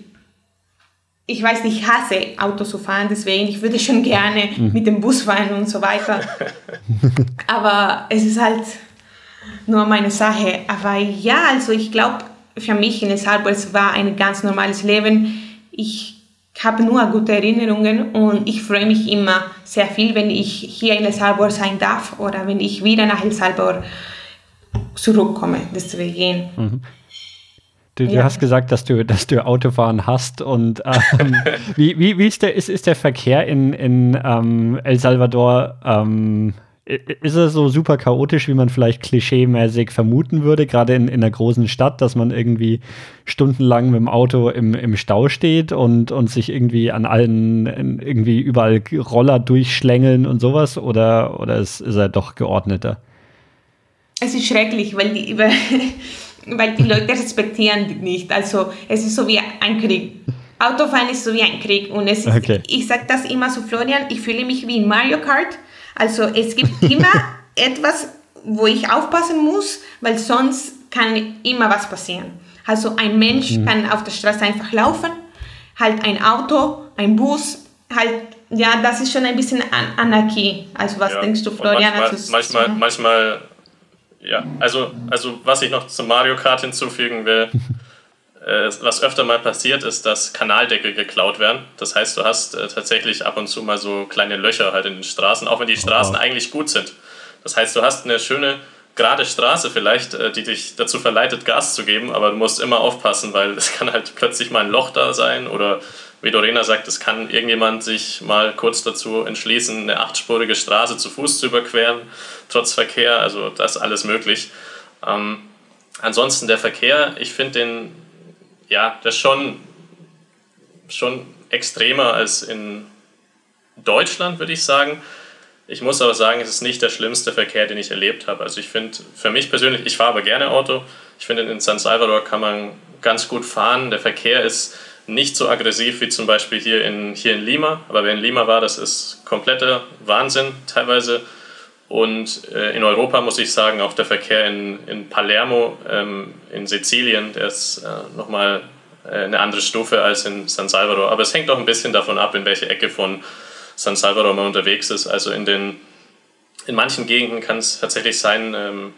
ich weiß nicht, ich hasse Auto zu fahren, deswegen, ich würde schon gerne mhm. mit dem Bus fahren und so weiter. Aber es ist halt nur meine Sache. Aber ja, also ich glaube, für mich in El Salvador es war ein ganz normales Leben. Ich habe nur gute Erinnerungen und ich freue mich immer sehr viel, wenn ich hier in El Salvador sein darf oder wenn ich wieder nach El Salvador zurückkomme. Deswegen. Mhm. Du, du ja. hast gesagt, dass du, dass du Autofahren hast und ähm, wie, wie, wie ist, der, ist, ist der Verkehr in, in ähm, El Salvador? Ähm, ist es so super chaotisch, wie man vielleicht klischeemäßig vermuten würde, gerade in, in einer großen Stadt, dass man irgendwie stundenlang mit dem Auto im, im Stau steht und, und sich irgendwie an allen, irgendwie überall Roller durchschlängeln und sowas? Oder, oder ist, ist er doch geordneter? Es ist schrecklich, weil die, weil, weil die Leute respektieren nicht. Also es ist so wie ein Krieg. Autofahren ist so wie ein Krieg. Und es okay. ich sage das immer zu Florian, ich fühle mich wie in Mario Kart also es gibt immer etwas, wo ich aufpassen muss, weil sonst kann immer was passieren. Also ein Mensch mhm. kann auf der Straße einfach laufen, halt ein Auto, ein Bus, halt, ja, das ist schon ein bisschen An Anarchie. Also was ja. denkst du, Florian? manchmal, also, manchmal, manchmal, ja, also, also was ich noch zu Mario Kart hinzufügen will, was öfter mal passiert, ist, dass Kanaldeckel geklaut werden. Das heißt, du hast äh, tatsächlich ab und zu mal so kleine Löcher halt in den Straßen, auch wenn die Straßen oh. eigentlich gut sind. Das heißt, du hast eine schöne gerade Straße vielleicht, äh, die dich dazu verleitet, Gas zu geben, aber du musst immer aufpassen, weil es kann halt plötzlich mal ein Loch da sein oder wie Lorena sagt, es kann irgendjemand sich mal kurz dazu entschließen, eine achtspurige Straße zu Fuß zu überqueren, trotz Verkehr. Also das ist alles möglich. Ähm, ansonsten der Verkehr, ich finde den, ja, das schon, schon extremer als in Deutschland, würde ich sagen. Ich muss aber sagen, es ist nicht der schlimmste Verkehr, den ich erlebt habe. Also ich finde, für mich persönlich, ich fahre aber gerne Auto. Ich finde, in San Salvador kann man ganz gut fahren. Der Verkehr ist nicht so aggressiv wie zum Beispiel hier in, hier in Lima. Aber wer in Lima war, das ist kompletter Wahnsinn teilweise. Und äh, in Europa muss ich sagen, auch der Verkehr in, in Palermo, ähm, in Sizilien, der ist äh, nochmal äh, eine andere Stufe als in San Salvador. Aber es hängt auch ein bisschen davon ab, in welche Ecke von San Salvador man unterwegs ist. Also in, den, in manchen Gegenden kann es tatsächlich sein, ähm,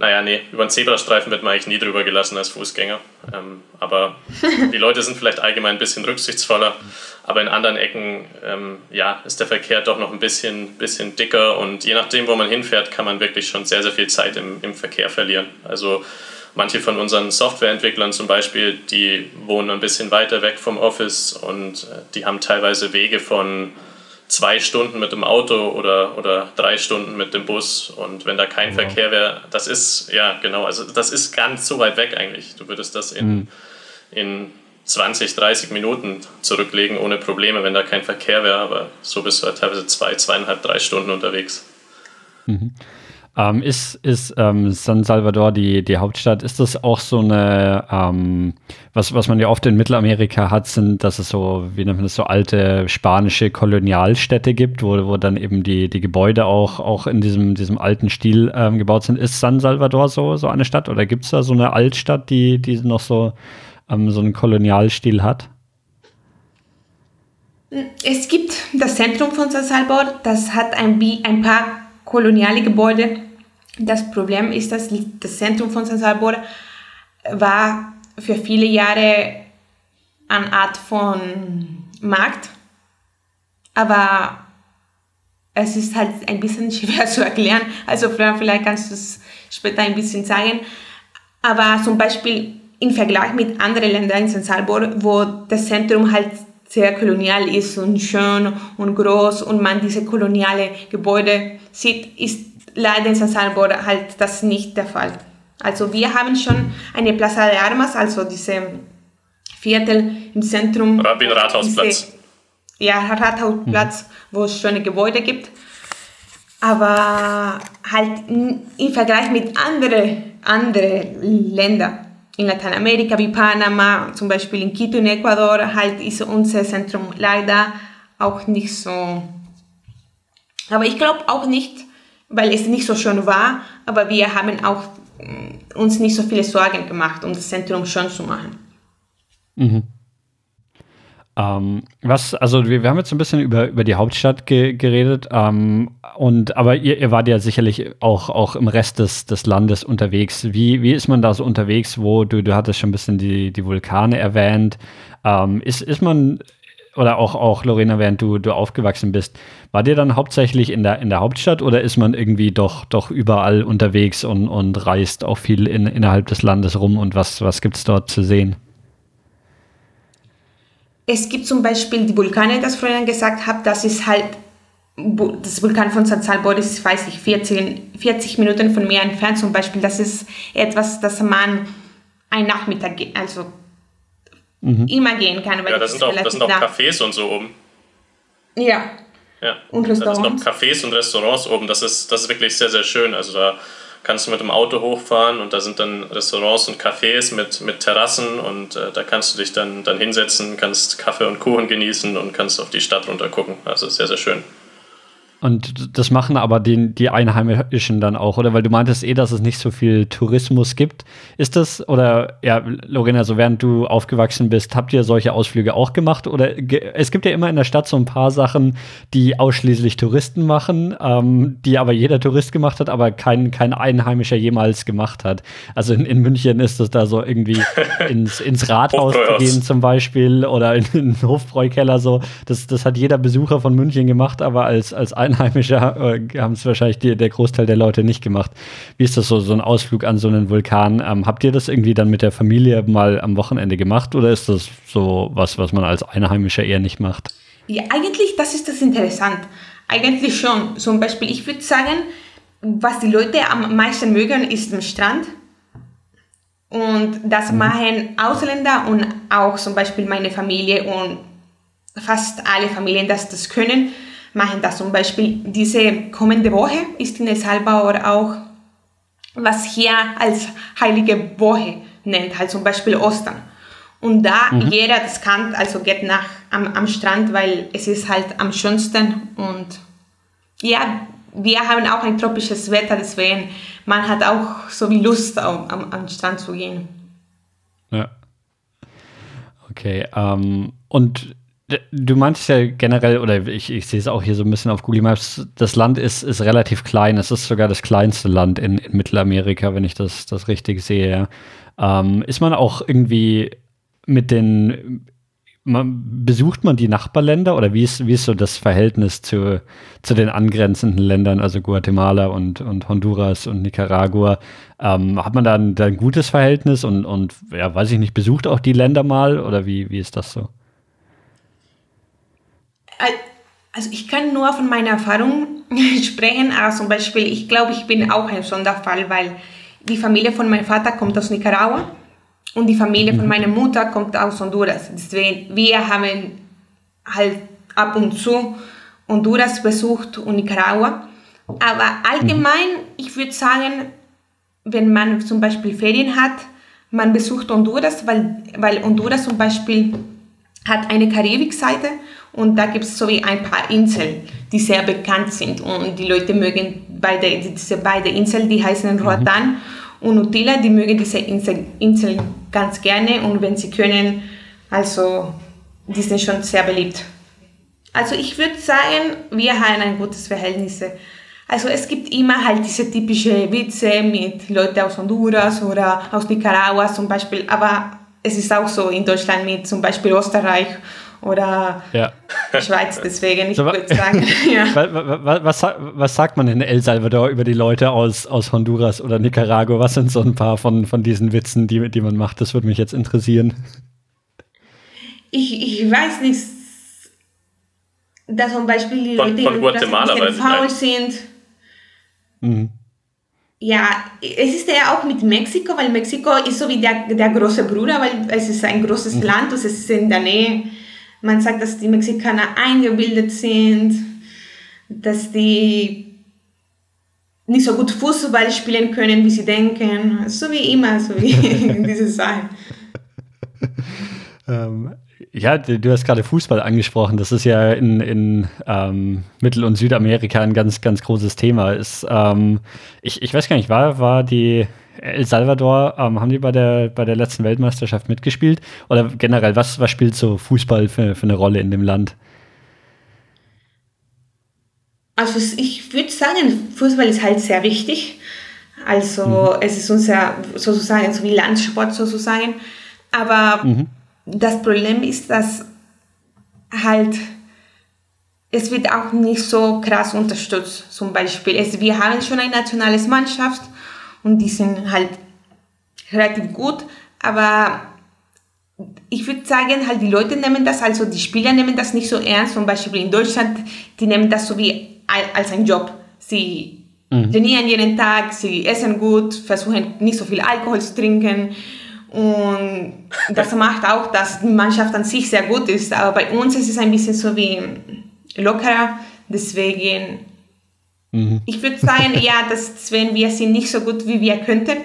naja, nee, über einen Zebrastreifen wird man eigentlich nie drüber gelassen als Fußgänger. Ähm, aber die Leute sind vielleicht allgemein ein bisschen rücksichtsvoller. Aber in anderen Ecken, ähm, ja, ist der Verkehr doch noch ein bisschen, bisschen dicker. Und je nachdem, wo man hinfährt, kann man wirklich schon sehr, sehr viel Zeit im, im Verkehr verlieren. Also manche von unseren Softwareentwicklern zum Beispiel, die wohnen ein bisschen weiter weg vom Office und äh, die haben teilweise Wege von zwei Stunden mit dem Auto oder, oder drei Stunden mit dem Bus. Und wenn da kein wow. Verkehr wäre, das ist, ja, genau, also das ist nicht so weit weg eigentlich. Du würdest das in, mhm. in 20, 30 Minuten zurücklegen ohne Probleme, wenn da kein Verkehr wäre. Aber so bist du halt teilweise zwei, zweieinhalb, drei Stunden unterwegs. Mhm. Ähm, ist ist ähm, San Salvador die, die Hauptstadt? Ist das auch so eine, ähm, was, was man ja oft in Mittelamerika hat, sind, dass es so, wie nennt man das, so alte spanische Kolonialstädte gibt, wo, wo dann eben die, die Gebäude auch, auch in diesem, diesem alten Stil ähm, gebaut sind. Ist San Salvador so, so eine Stadt oder gibt es da so eine Altstadt, die, die noch so, ähm, so einen Kolonialstil hat? Es gibt das Zentrum von San Salvador, das hat ein, ein paar koloniale Gebäude. Das Problem ist, dass das Zentrum von San Salvador war für viele Jahre eine Art von Markt, aber es ist halt ein bisschen schwer zu erklären. Also vielleicht kannst du es später ein bisschen sagen. Aber zum Beispiel im Vergleich mit anderen Ländern in San Salvador, wo das Zentrum halt sehr kolonial ist und schön und groß und man diese koloniale Gebäude sieht, ist leider in San Salvador halt das nicht der Fall. Also wir haben schon eine Plaza de Armas, also diese Viertel im Zentrum. Ein Rathausplatz. Diese, ja, Rathausplatz, mhm. wo es schöne Gebäude gibt. Aber halt im Vergleich mit anderen andere Ländern in Lateinamerika wie Panama, zum Beispiel in Quito in Ecuador, halt ist unser Zentrum leider auch nicht so. Aber ich glaube auch nicht, weil es nicht so schön war, aber wir haben auch mm, uns nicht so viele Sorgen gemacht, um das Zentrum schön zu machen. Mhm. Ähm, was, also wir, wir, haben jetzt ein bisschen über, über die Hauptstadt ge geredet, ähm, und aber ihr, ihr wart ja sicherlich auch, auch im Rest des, des Landes unterwegs. Wie, wie ist man da so unterwegs, wo du, du hattest schon ein bisschen die, die Vulkane erwähnt. Ähm, ist, ist man, oder auch, auch Lorena, während du, du aufgewachsen bist, war dir dann hauptsächlich in der, in der Hauptstadt oder ist man irgendwie doch, doch überall unterwegs und, und reist auch viel in, innerhalb des Landes rum und was, was gibt es dort zu sehen? Es gibt zum Beispiel die Vulkane, das ich vorhin gesagt habe, das ist halt, das Vulkan von San Salvador ist, weiß ich, 40, 40 Minuten von mir entfernt zum Beispiel. Das ist etwas, das man ein Nachmittag, also mhm. immer gehen kann. Weil ja, das sind auch, das sind auch Cafés und so oben. Ja. Ja, und Restaurants. Da sind noch Cafés und Restaurants oben. Das ist, das ist wirklich sehr, sehr schön. Also da kannst du mit dem Auto hochfahren und da sind dann Restaurants und Cafés mit, mit Terrassen und äh, da kannst du dich dann, dann hinsetzen, kannst Kaffee und Kuchen genießen und kannst auf die Stadt runter gucken. Also sehr, sehr schön. Und das machen aber die, die Einheimischen dann auch, oder? Weil du meintest eh, dass es nicht so viel Tourismus gibt. Ist das, oder ja, Lorena, so während du aufgewachsen bist, habt ihr solche Ausflüge auch gemacht? Oder es gibt ja immer in der Stadt so ein paar Sachen, die ausschließlich Touristen machen, ähm, die aber jeder Tourist gemacht hat, aber kein, kein Einheimischer jemals gemacht hat. Also in, in München ist es da so irgendwie ins, ins Rathaus zu gehen zum Beispiel oder in, in den Hofbräukeller so. Das, das hat jeder Besucher von München gemacht, aber als, als Einheimischer Einheimische äh, haben es wahrscheinlich die, der Großteil der Leute nicht gemacht. Wie ist das so, so ein Ausflug an so einen Vulkan? Ähm, habt ihr das irgendwie dann mit der Familie mal am Wochenende gemacht oder ist das so was, was man als Einheimischer eher nicht macht? Ja, eigentlich, das ist das interessant. Eigentlich schon. Zum Beispiel, ich würde sagen, was die Leute am meisten mögen, ist der Strand. Und das mhm. machen Ausländer und auch zum Beispiel meine Familie und fast alle Familien, das das können, machen das. Zum Beispiel diese kommende Woche ist in El Salvador auch, was hier als heilige Woche nennt, halt zum Beispiel Ostern. Und da mhm. jeder das kann, also geht nach am, am Strand, weil es ist halt am schönsten und ja, wir haben auch ein tropisches Wetter, deswegen man hat auch so wie Lust, am, am, am Strand zu gehen. Ja. Okay. Ähm, und du meinst ja generell, oder ich, ich sehe es auch hier so ein bisschen auf Google Maps, das Land ist, ist relativ klein. Es ist sogar das kleinste Land in, in Mittelamerika, wenn ich das, das richtig sehe. Ähm, ist man auch irgendwie mit den man, besucht man die Nachbarländer oder wie ist, wie ist so das Verhältnis zu, zu den angrenzenden Ländern, also Guatemala und, und Honduras und Nicaragua? Ähm, hat man da ein, da ein, gutes Verhältnis und, und ja, weiß ich nicht, besucht auch die Länder mal oder wie, wie ist das so? Also ich kann nur von meiner Erfahrung sprechen, aber zum Beispiel, ich glaube, ich bin auch ein Sonderfall, weil die Familie von meinem Vater kommt aus Nicaragua und die Familie von mhm. meiner Mutter kommt aus Honduras. Deswegen, wir haben halt ab und zu Honduras besucht und Nicaragua. Aber allgemein, mhm. ich würde sagen, wenn man zum Beispiel Ferien hat, man besucht Honduras, weil, weil Honduras zum Beispiel hat eine Karibikseite und da gibt es so wie ein paar Inseln, die sehr bekannt sind und die Leute mögen beide, diese beiden Inseln, die heißen mhm. Roatan mhm und Utila, die mögen diese Insel, Inseln ganz gerne und wenn sie können, also die sind schon sehr beliebt. Also ich würde sagen, wir haben ein gutes Verhältnis. Also es gibt immer halt diese typische Witze mit Leuten aus Honduras oder aus Nicaragua zum Beispiel, aber es ist auch so in Deutschland mit zum Beispiel Österreich oder ja. Schweiz, deswegen ich so, würde sagen. Ja. Was, was, was, sagt man in El Salvador über die Leute aus, aus Honduras oder Nicaragua? Was sind so ein paar von, von diesen Witzen, die, die man macht? Das würde mich jetzt interessieren. Ich, ich weiß nicht, dass zum Beispiel die Leute von, Guatemala ein faul sind. Mhm. Ja, es ist ja auch mit Mexiko, weil Mexiko ist so wie der, der große Bruder, weil es ist ein großes mhm. Land und es ist in der Nähe man sagt, dass die Mexikaner eingebildet sind, dass die nicht so gut Fußball spielen können, wie sie denken. So wie immer, so wie diese Sachen. ähm, ja, du hast gerade Fußball angesprochen. Das ist ja in, in ähm, Mittel- und Südamerika ein ganz, ganz großes Thema. Ist, ähm, ich, ich weiß gar nicht, war, war die El Salvador, ähm, haben die bei der, bei der letzten Weltmeisterschaft mitgespielt? Oder generell, was, was spielt so Fußball für, für eine Rolle in dem Land? Also ich würde sagen, Fußball ist halt sehr wichtig. Also mhm. es ist unser sozusagen so wie Landsport sozusagen. Aber mhm. das Problem ist, dass halt es wird auch nicht so krass unterstützt. Zum Beispiel, es, wir haben schon eine nationale Mannschaft und die sind halt relativ gut, aber ich würde sagen, halt die Leute nehmen das, also die Spieler nehmen das nicht so ernst. Zum Beispiel in Deutschland, die nehmen das so wie als ein Job. Sie mhm. trainieren jeden Tag, sie essen gut, versuchen nicht so viel Alkohol zu trinken. Und das macht auch, dass die Mannschaft an sich sehr gut ist. Aber bei uns ist es ein bisschen so wie lockerer. Deswegen Mhm. Ich würde sagen, ja, das Sven, wir sind nicht so gut, wie wir könnten,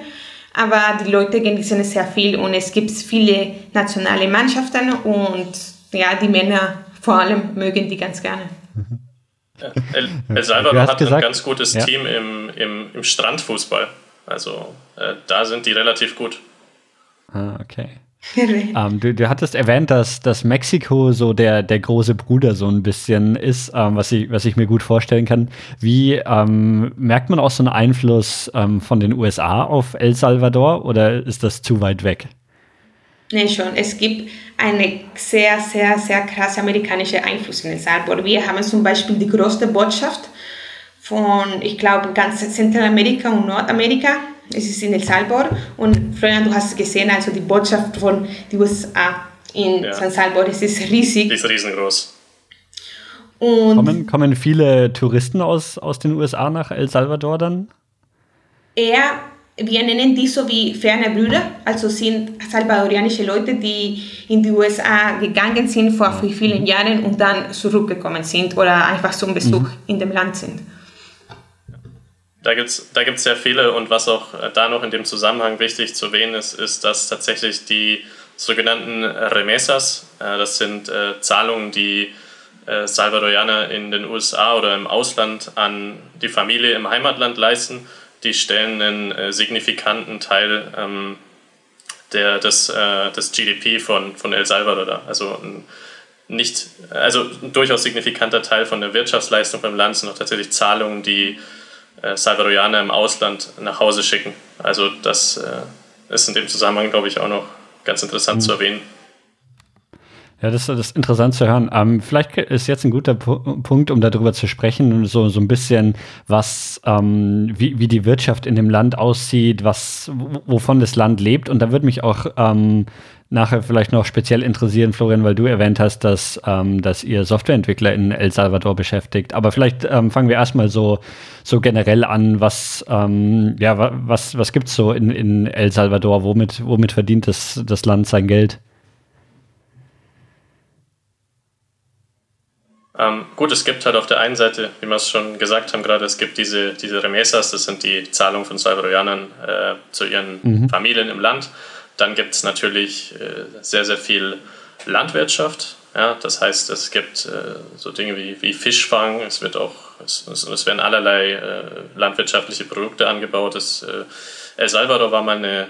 aber die Leute genießen es sehr viel und es gibt viele nationale Mannschaften und ja, die Männer vor allem mögen die ganz gerne. El, El Salvador hat gesagt, ein ganz gutes ja. Team im, im, im Strandfußball. Also äh, da sind die relativ gut. Ah, okay. Ähm, du, du, hattest erwähnt, dass, dass Mexiko so der, der große Bruder so ein bisschen ist, ähm, was, ich, was ich mir gut vorstellen kann. Wie ähm, merkt man auch so einen Einfluss ähm, von den USA auf El Salvador oder ist das zu weit weg? Nee, schon. Es gibt eine sehr, sehr, sehr krasse amerikanische Einfluss in El Salvador. Wir haben zum Beispiel die größte Botschaft von, ich glaube, ganz Zentralamerika und Nordamerika. Es ist in El Salvador. Und Florian, du hast gesehen, also die Botschaft von den USA in ja. San Salvador, es ist riesig. Die ist riesengroß. Und kommen, kommen viele Touristen aus, aus den USA nach El Salvador dann? Eher wir nennen die so wie ferne Brüder, also sind salvadorianische Leute, die in die USA gegangen sind vor vielen Jahren und dann zurückgekommen sind oder einfach zum Besuch mhm. in dem Land sind. Da gibt es da gibt's sehr viele und was auch äh, da noch in dem Zusammenhang wichtig zu erwähnen ist, ist, dass tatsächlich die sogenannten Remesas, äh, das sind äh, Zahlungen, die Salvadorianer in den USA oder im Ausland an die Familie im Heimatland leisten, die stellen einen äh, signifikanten Teil ähm, der, des, äh, des GDP von, von El Salvador dar. Also ein nicht, also ein durchaus signifikanter Teil von der Wirtschaftsleistung beim Land sind auch tatsächlich Zahlungen, die äh, Salvadorianer im Ausland nach Hause schicken. Also das äh, ist in dem Zusammenhang, glaube ich, auch noch ganz interessant mhm. zu erwähnen. Ja, das, das ist interessant zu hören. Ähm, vielleicht ist jetzt ein guter P Punkt, um darüber zu sprechen, so, so ein bisschen, was, ähm, wie, wie die Wirtschaft in dem Land aussieht, was, wovon das Land lebt. Und da würde mich auch ähm, nachher vielleicht noch speziell interessieren, Florian, weil du erwähnt hast, dass, ähm, dass ihr Softwareentwickler in El Salvador beschäftigt. Aber vielleicht ähm, fangen wir erstmal so, so generell an, was, ähm, ja, was, was gibt es so in, in El Salvador? Womit, womit verdient das, das Land sein Geld? Ähm, gut, es gibt halt auf der einen Seite, wie wir es schon gesagt haben gerade, es gibt diese, diese Remesas, das sind die Zahlungen von Salvadorianern äh, zu ihren mhm. Familien im Land. Dann gibt es natürlich äh, sehr, sehr viel Landwirtschaft. Ja? Das heißt, es gibt äh, so Dinge wie, wie Fischfang, es, wird auch, es, es werden allerlei äh, landwirtschaftliche Produkte angebaut. Äh, El Salvador war mal eine,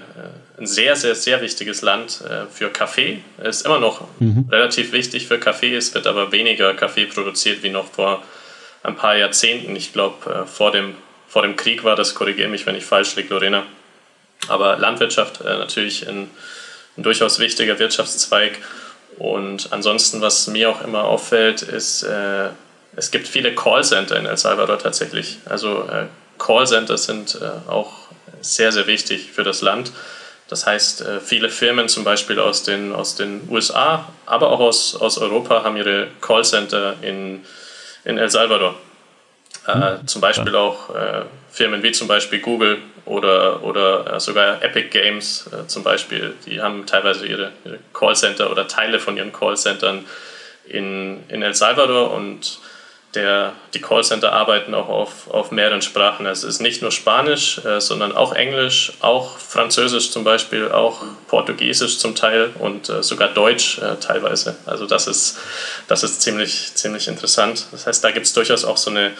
ein sehr, sehr, sehr wichtiges Land für Kaffee. Es ist immer noch mhm. relativ wichtig für Kaffee. Es wird aber weniger Kaffee produziert wie noch vor ein paar Jahrzehnten. Ich glaube, vor dem, vor dem Krieg war das, korrigiere mich, wenn ich falsch liege, Lorena. Aber Landwirtschaft natürlich ein, ein durchaus wichtiger Wirtschaftszweig. Und ansonsten, was mir auch immer auffällt, ist, äh, es gibt viele Callcenter in El Salvador tatsächlich. Also äh, Callcenter sind äh, auch sehr, sehr wichtig für das Land. Das heißt, äh, viele Firmen zum Beispiel aus den, aus den USA, aber auch aus, aus Europa haben ihre Callcenter in, in El Salvador. Äh, hm. zum Beispiel auch äh, Firmen wie zum Beispiel Google oder, oder äh, sogar Epic Games äh, zum Beispiel, die haben teilweise ihre, ihre Callcenter oder Teile von ihren Callcentern in, in El Salvador und der, die Callcenter arbeiten auch auf, auf mehreren Sprachen. Es ist nicht nur Spanisch, äh, sondern auch Englisch, auch Französisch zum Beispiel, auch Portugiesisch zum Teil und äh, sogar Deutsch äh, teilweise. Also das ist, das ist ziemlich, ziemlich interessant. Das heißt, da gibt es durchaus auch so eine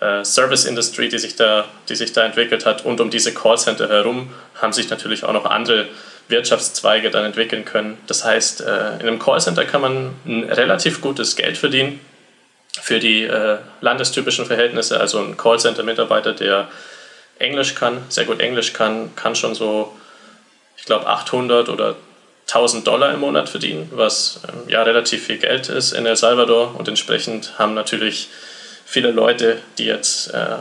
äh, Service Industry, die sich, da, die sich da entwickelt hat. Und um diese Callcenter herum haben sich natürlich auch noch andere Wirtschaftszweige dann entwickeln können. Das heißt, äh, in einem Callcenter kann man ein relativ gutes Geld verdienen für die äh, landestypischen Verhältnisse. Also ein Callcenter-Mitarbeiter, der Englisch kann, sehr gut Englisch kann, kann schon so, ich glaube, 800 oder 1000 Dollar im Monat verdienen, was ähm, ja relativ viel Geld ist in El Salvador. Und entsprechend haben natürlich viele Leute, die jetzt äh,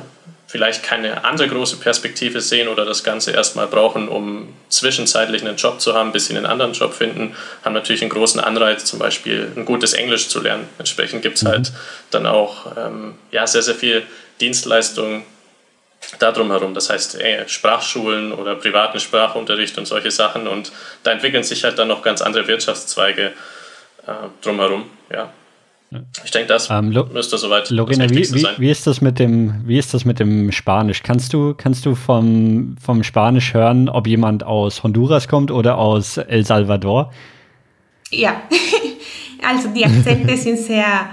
vielleicht keine andere große Perspektive sehen oder das Ganze erstmal brauchen, um zwischenzeitlich einen Job zu haben, bis sie einen anderen Job finden, haben natürlich einen großen Anreiz, zum Beispiel ein gutes Englisch zu lernen. Entsprechend gibt es halt mhm. dann auch ähm, ja, sehr, sehr viel Dienstleistungen darum herum. Das heißt äh, Sprachschulen oder privaten Sprachunterricht und solche Sachen. Und da entwickeln sich halt dann noch ganz andere Wirtschaftszweige äh, drumherum. Ja. Ich denke, das ähm, müsste soweit Lorena, wie, wie, sein. Wie ist, das mit dem, wie ist das mit dem Spanisch? Kannst du, kannst du vom, vom Spanisch hören, ob jemand aus Honduras kommt oder aus El Salvador? Ja, also die Akzente sind sehr,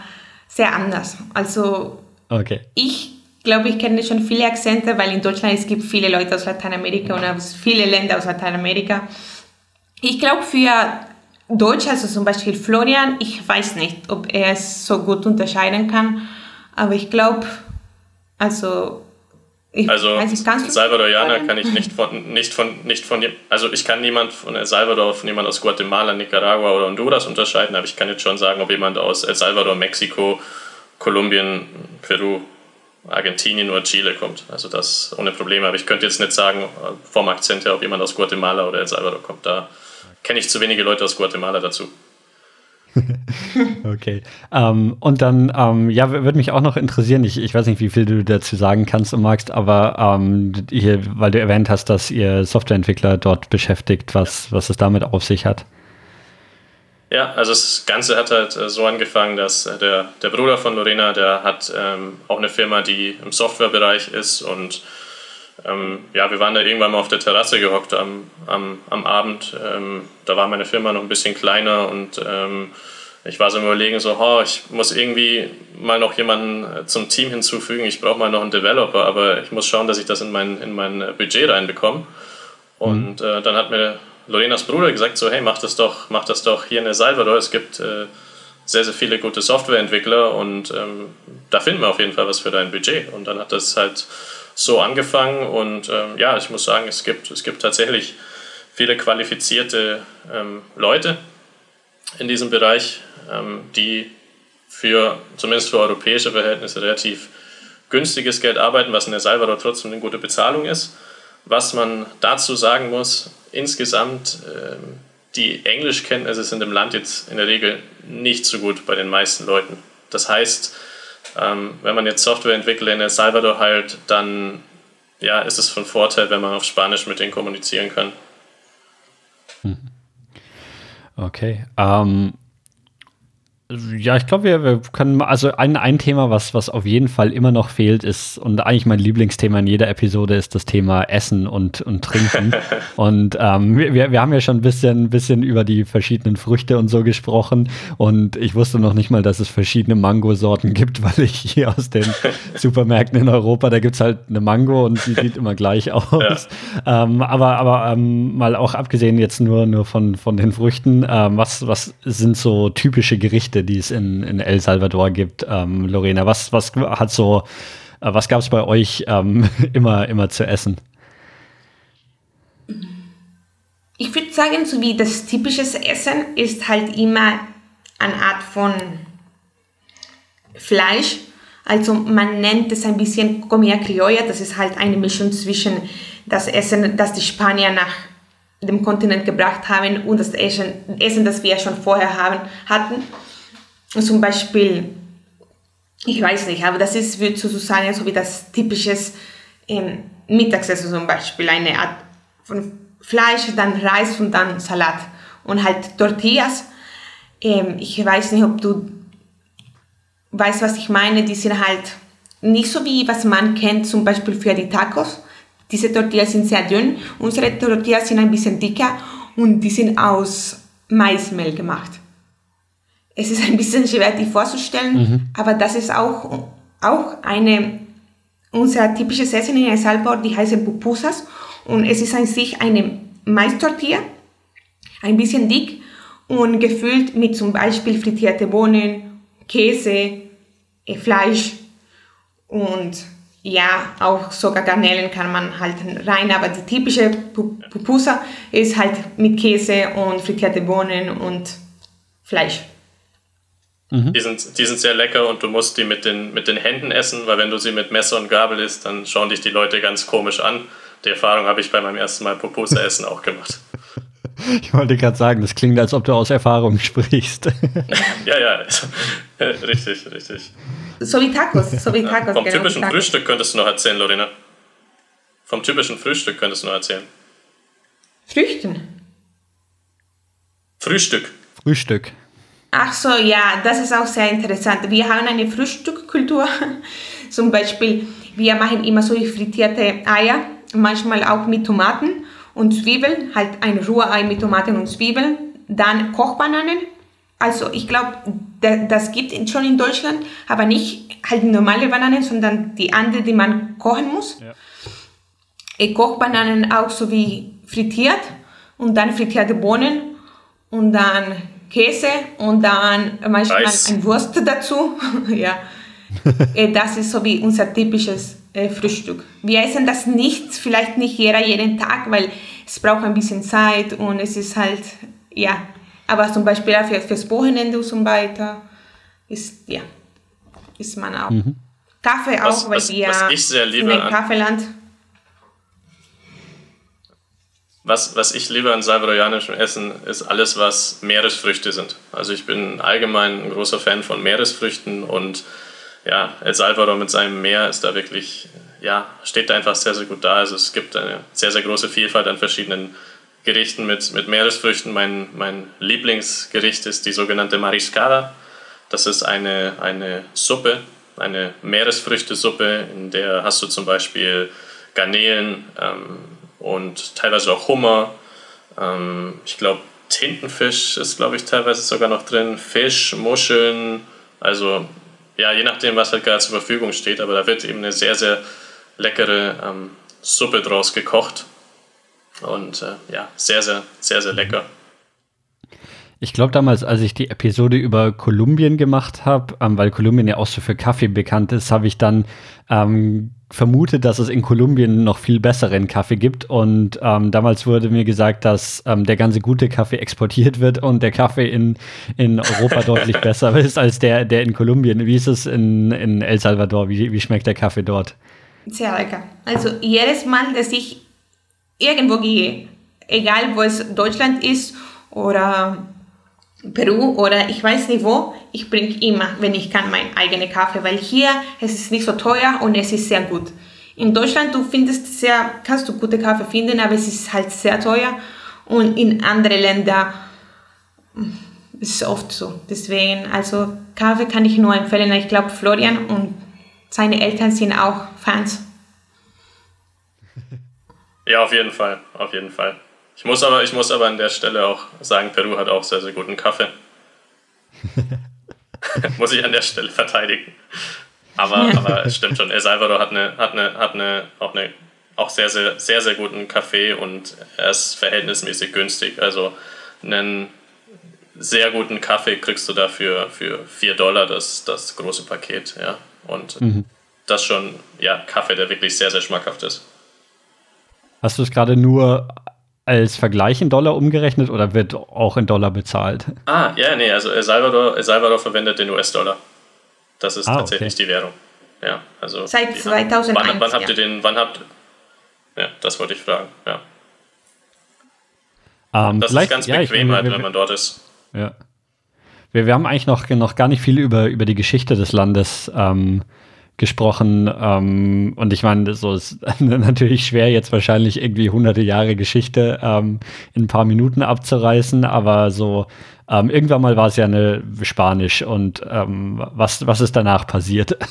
sehr anders. Also okay. ich glaube, ich kenne schon viele Akzente, weil in Deutschland es gibt viele Leute aus Lateinamerika und aus viele Länder aus Lateinamerika. Ich glaube, für Deutsch, also zum Beispiel Florian, ich weiß nicht, ob er es so gut unterscheiden kann, aber ich glaube, also ich also Salvadorianer kann ich nicht von, nicht von, nicht von, also ich kann niemand von El Salvador, von jemand aus Guatemala, Nicaragua oder Honduras unterscheiden, aber ich kann jetzt schon sagen, ob jemand aus El Salvador, Mexiko, Kolumbien, Peru Argentinien oder Chile kommt. Also das ohne Probleme. Aber ich könnte jetzt nicht sagen vom Akzent her, ob jemand aus Guatemala oder El Salvador kommt. Da kenne ich zu wenige Leute aus Guatemala dazu. okay. Ähm, und dann, ähm, ja, würde mich auch noch interessieren, ich, ich weiß nicht, wie viel du dazu sagen kannst und magst, aber ähm, hier, weil du erwähnt hast, dass ihr Softwareentwickler dort beschäftigt, was, was es damit auf sich hat. Ja, also das Ganze hat halt äh, so angefangen, dass äh, der, der Bruder von Lorena, der hat ähm, auch eine Firma, die im Softwarebereich ist und ähm, ja, wir waren da irgendwann mal auf der Terrasse gehockt am, am, am Abend. Ähm, da war meine Firma noch ein bisschen kleiner und ähm, ich war so im Überlegen, so, oh, ich muss irgendwie mal noch jemanden äh, zum Team hinzufügen. Ich brauche mal noch einen Developer, aber ich muss schauen, dass ich das in mein, in mein Budget reinbekomme. Und äh, dann hat mir Lorenas Bruder gesagt, so, hey, mach das doch, mach das doch hier in El Salvador. Es gibt äh, sehr, sehr viele gute Softwareentwickler und ähm, da finden wir auf jeden Fall was für dein Budget. Und dann hat das halt so angefangen und ähm, ja, ich muss sagen, es gibt, es gibt tatsächlich viele qualifizierte ähm, Leute in diesem Bereich, ähm, die für, zumindest für europäische Verhältnisse, relativ günstiges Geld arbeiten, was in El Salvador trotzdem eine gute Bezahlung ist. Was man dazu sagen muss, insgesamt ähm, die Englischkenntnisse sind im Land jetzt in der Regel nicht so gut bei den meisten Leuten. Das heißt, ähm, wenn man jetzt Software entwickelt in El Salvador halt, dann ja, ist es von Vorteil, wenn man auf Spanisch mit denen kommunizieren kann. Hm. Okay. Ähm, ja, ich glaube, wir, wir, können, also ein, ein Thema, was, was auf jeden Fall immer noch fehlt, ist, und eigentlich mein Lieblingsthema in jeder Episode ist das Thema Essen und, und Trinken. und ähm, wir, wir haben ja schon ein bisschen, bisschen über die verschiedenen Früchte und so gesprochen. Und ich wusste noch nicht mal, dass es verschiedene Mangosorten gibt, weil ich hier aus den Supermärkten in Europa, da gibt es halt eine Mango und die sieht immer gleich aus. Ja. Ähm, aber aber ähm, mal auch abgesehen jetzt nur, nur von, von den Früchten, ähm, was, was sind so typische Gerichte? Gerichte, die es in, in El Salvador gibt. Ähm, Lorena, was, was hat so, äh, was gab es bei euch ähm, immer, immer zu essen? Ich würde sagen, so wie das typische Essen ist halt immer eine Art von Fleisch. Also man nennt es ein bisschen Comida Criolla, das ist halt eine Mischung zwischen das Essen, das die Spanier nach dem Kontinent gebracht haben und das Essen, Essen das wir schon vorher haben, hatten zum Beispiel, ich weiß nicht, aber das ist, würde sozusagen so wie das typisches ähm, Mittagessen zum Beispiel, eine Art von Fleisch, dann Reis und dann Salat und halt Tortillas. Ähm, ich weiß nicht, ob du weißt, was ich meine. Die sind halt nicht so wie was man kennt, zum Beispiel für die Tacos. Diese Tortillas sind sehr dünn. Unsere Tortillas sind ein bisschen dicker und die sind aus Maismehl gemacht es ist ein bisschen schwer, die vorzustellen, mhm. aber das ist auch, auch eine, unser typisches Essen in El Salvador, die heißen Pupusas und es ist an sich eine Maistortilla, ein bisschen dick und gefüllt mit zum Beispiel frittierte Bohnen, Käse, äh, Fleisch und ja, auch sogar Garnelen kann man halt rein, aber die typische Pupusa ist halt mit Käse und frittierte Bohnen und Fleisch. Mhm. Die, sind, die sind sehr lecker und du musst die mit den, mit den Händen essen, weil wenn du sie mit Messer und Gabel isst, dann schauen dich die Leute ganz komisch an. Die Erfahrung habe ich bei meinem ersten Mal Poposa essen auch gemacht. Ich wollte gerade sagen, das klingt, als ob du aus Erfahrung sprichst. ja, ja, richtig, richtig. So wie Tacos, so wie Tacos. Vom genau, typischen Tacos. Frühstück könntest du noch erzählen, Lorena. Vom typischen Frühstück könntest du noch erzählen. Früchten? Frühstück. Frühstück. Ach so, ja, das ist auch sehr interessant. Wir haben eine Frühstückkultur. Zum Beispiel, wir machen immer so frittierte Eier, manchmal auch mit Tomaten und Zwiebeln, halt ein Ruhrei mit Tomaten und Zwiebeln. Dann Kochbananen. Also ich glaube, das gibt es schon in Deutschland, aber nicht halt normale Bananen, sondern die andere, die man kochen muss. Ja. Äh, Kochbananen auch so wie frittiert und dann frittierte Bohnen und dann Käse und dann manchmal Reis. ein Wurst dazu. ja. Äh, das ist so wie unser typisches äh, Frühstück. Wir essen das nicht, vielleicht nicht jeder jeden Tag, weil es braucht ein bisschen Zeit und es ist halt, ja, aber zum Beispiel für, fürs Wochenende und so weiter ist, ja, ist man auch. Mhm. Kaffee auch, Was- weil was- wir was ich sehr liebe sind ein an- Kaffeeland. Was, was ich liebe an salvadorianischem Essen, ist alles, was Meeresfrüchte sind. Also ich bin allgemein ein großer Fan von Meeresfrüchten und ja, El Salvador mit seinem Meer ist da wirklich, ja, steht da einfach sehr, sehr gut da. Also es gibt eine sehr, sehr große Vielfalt an verschiedenen Gerichten mit, mit Meeresfrüchten. Mein, mein Lieblingsgericht ist die sogenannte Mariscada. Das ist eine, eine Suppe, eine Meeresfrüchtesuppe, in der hast du zum Beispiel Garnelen ähm, und teilweise auch Hummer. Ähm, ich glaube, Tintenfisch ist, glaube ich, teilweise sogar noch drin. Fisch, Muscheln, also ja, je nachdem, was halt gerade zur Verfügung steht. Aber da wird eben eine sehr, sehr leckere ähm, Suppe draus gekocht. Und äh, ja, sehr, sehr, sehr, sehr lecker. Ich glaube damals, als ich die Episode über Kolumbien gemacht habe, ähm, weil Kolumbien ja auch so für Kaffee bekannt ist, habe ich dann ähm, vermutet, dass es in Kolumbien noch viel besseren Kaffee gibt. Und ähm, damals wurde mir gesagt, dass ähm, der ganze gute Kaffee exportiert wird und der Kaffee in, in Europa deutlich besser ist als der, der in Kolumbien. Wie ist es in, in El Salvador? Wie, wie schmeckt der Kaffee dort? Sehr lecker. Also jedes Mal, dass ich irgendwo gehe, egal wo es Deutschland ist oder Peru oder ich weiß nicht wo, ich bringe immer, wenn ich kann, meinen eigenen Kaffee, weil hier es ist nicht so teuer und es ist sehr gut. In Deutschland du findest sehr, kannst du gute Kaffee finden, aber es ist halt sehr teuer und in anderen Ländern mm, ist es oft so. Deswegen, also Kaffee kann ich nur empfehlen. Ich glaube, Florian und seine Eltern sind auch Fans. Ja, auf jeden Fall, auf jeden Fall. Ich muss aber, ich muss aber an der Stelle auch sagen, Peru hat auch sehr, sehr guten Kaffee. muss ich an der Stelle verteidigen. Aber, aber es stimmt schon, El Salvador hat eine, hat eine, hat eine, auch eine, auch sehr, sehr, sehr, sehr guten Kaffee und er ist verhältnismäßig günstig. Also einen sehr guten Kaffee kriegst du dafür für 4 Dollar das, das große Paket, ja. Und das schon, ja, Kaffee, der wirklich sehr, sehr schmackhaft ist. Hast du es gerade nur als Vergleich in Dollar umgerechnet oder wird auch in Dollar bezahlt? Ah, ja, nee, also El Salvador, El Salvador verwendet den US-Dollar. Das ist Ah, tatsächlich okay. die Währung. Ja, also Seit die- 2001, Wann, wann habt ja. ihr den, wann habt Ja, das wollte ich fragen, ja. Ähm, Das ist ganz ja, bequem meine, halt, wir- wenn man dort ist. Ja. Wir, wir haben eigentlich noch, noch gar nicht viel über, über die Geschichte des Landes ähm, gesprochen. Ähm, und ich meine, so ist natürlich schwer, jetzt wahrscheinlich irgendwie hunderte Jahre Geschichte ähm, in ein paar Minuten abzureißen, aber so ähm, irgendwann mal war es ja eine Spanisch und ähm, was, was ist danach passiert?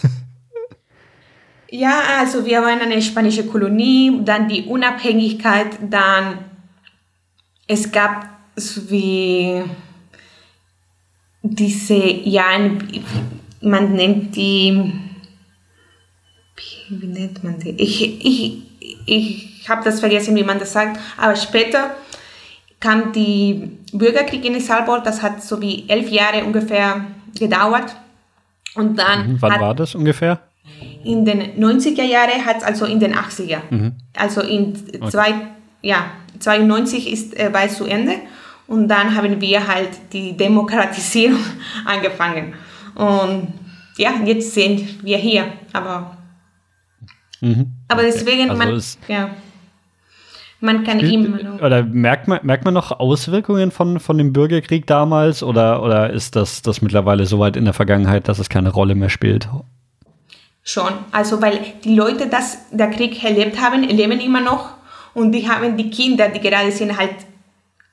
Ja, also wir waren eine spanische Kolonie, dann die Unabhängigkeit, dann es gab so wie diese, ja, man nennt die, wie, nennt man die? Ich, ich, ich habe das vergessen, wie man das sagt, aber später kam die Bürgerkrieg in El Salvador, das hat so wie elf Jahre ungefähr gedauert. Und dann Wann hat war das ungefähr? in den 90er Jahren hat es also in den 80er. Also in zwei, ja, 92 ist äh, war es zu Ende und dann haben wir halt die Demokratisierung angefangen. Und ja, jetzt sind wir hier. Aber, aber deswegen, Also man, ja, man kann immer noch. Oder merkt man, merkt man noch Auswirkungen von, von dem Bürgerkrieg damals oder, oder ist das, das mittlerweile so weit in der Vergangenheit, dass es keine Rolle mehr spielt? Schon, also weil die Leute, das der Krieg erlebt haben, leben immer noch und die haben die Kinder, die gerade sind halt,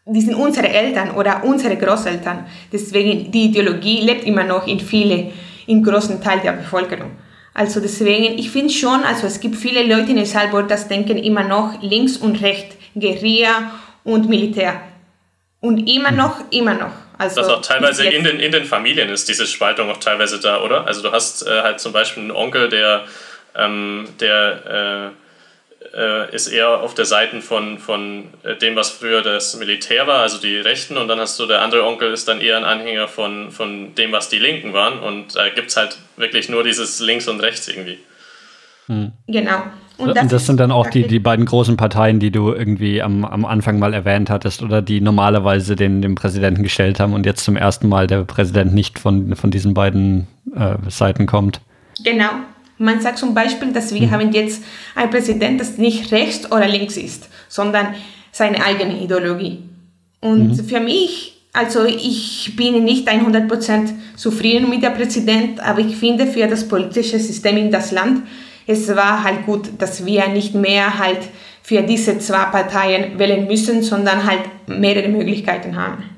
die sind unsere Eltern oder unsere Großeltern. Deswegen die Ideologie lebt immer noch in viele, in großen Teil der Bevölkerung. Also deswegen, ich finde schon, also es gibt viele Leute in El Salvador, das denken immer noch links und rechts, Guerilla und Militär. Und immer noch, immer noch. Also Dass auch teilweise in den, in den Familien ist diese Spaltung auch teilweise da, oder? Also du hast äh, halt zum Beispiel einen Onkel, der, ähm, der äh, äh, ist eher auf der Seite von, von äh, dem, was früher das Militär war, also die Rechten, und dann hast du der andere Onkel ist dann eher ein Anhänger von, von dem, was die Linken waren. Und da gibt es halt wirklich nur dieses Links und Rechts irgendwie. Genau. Und das, ist sind dann auch die, die beiden großen Parteien, die du irgendwie am, am Anfang mal erwähnt hattest oder die normalerweise den, den Präsidenten gestellt haben und jetzt zum ersten Mal der Präsident nicht von, von diesen beiden äh, Seiten kommt. Genau. Man sagt zum Beispiel, dass wir mhm. haben jetzt einen Präsident, das nicht rechts oder links ist, sondern seine eigene Ideologie. Und mhm. für mich, also ich bin nicht 100% zufrieden mit dem Präsident, aber ich finde für das politische System in das Land, es war halt gut, dass wir nicht mehr halt für diese zwei Parteien wählen müssen, sondern halt mehrere Möglichkeiten haben.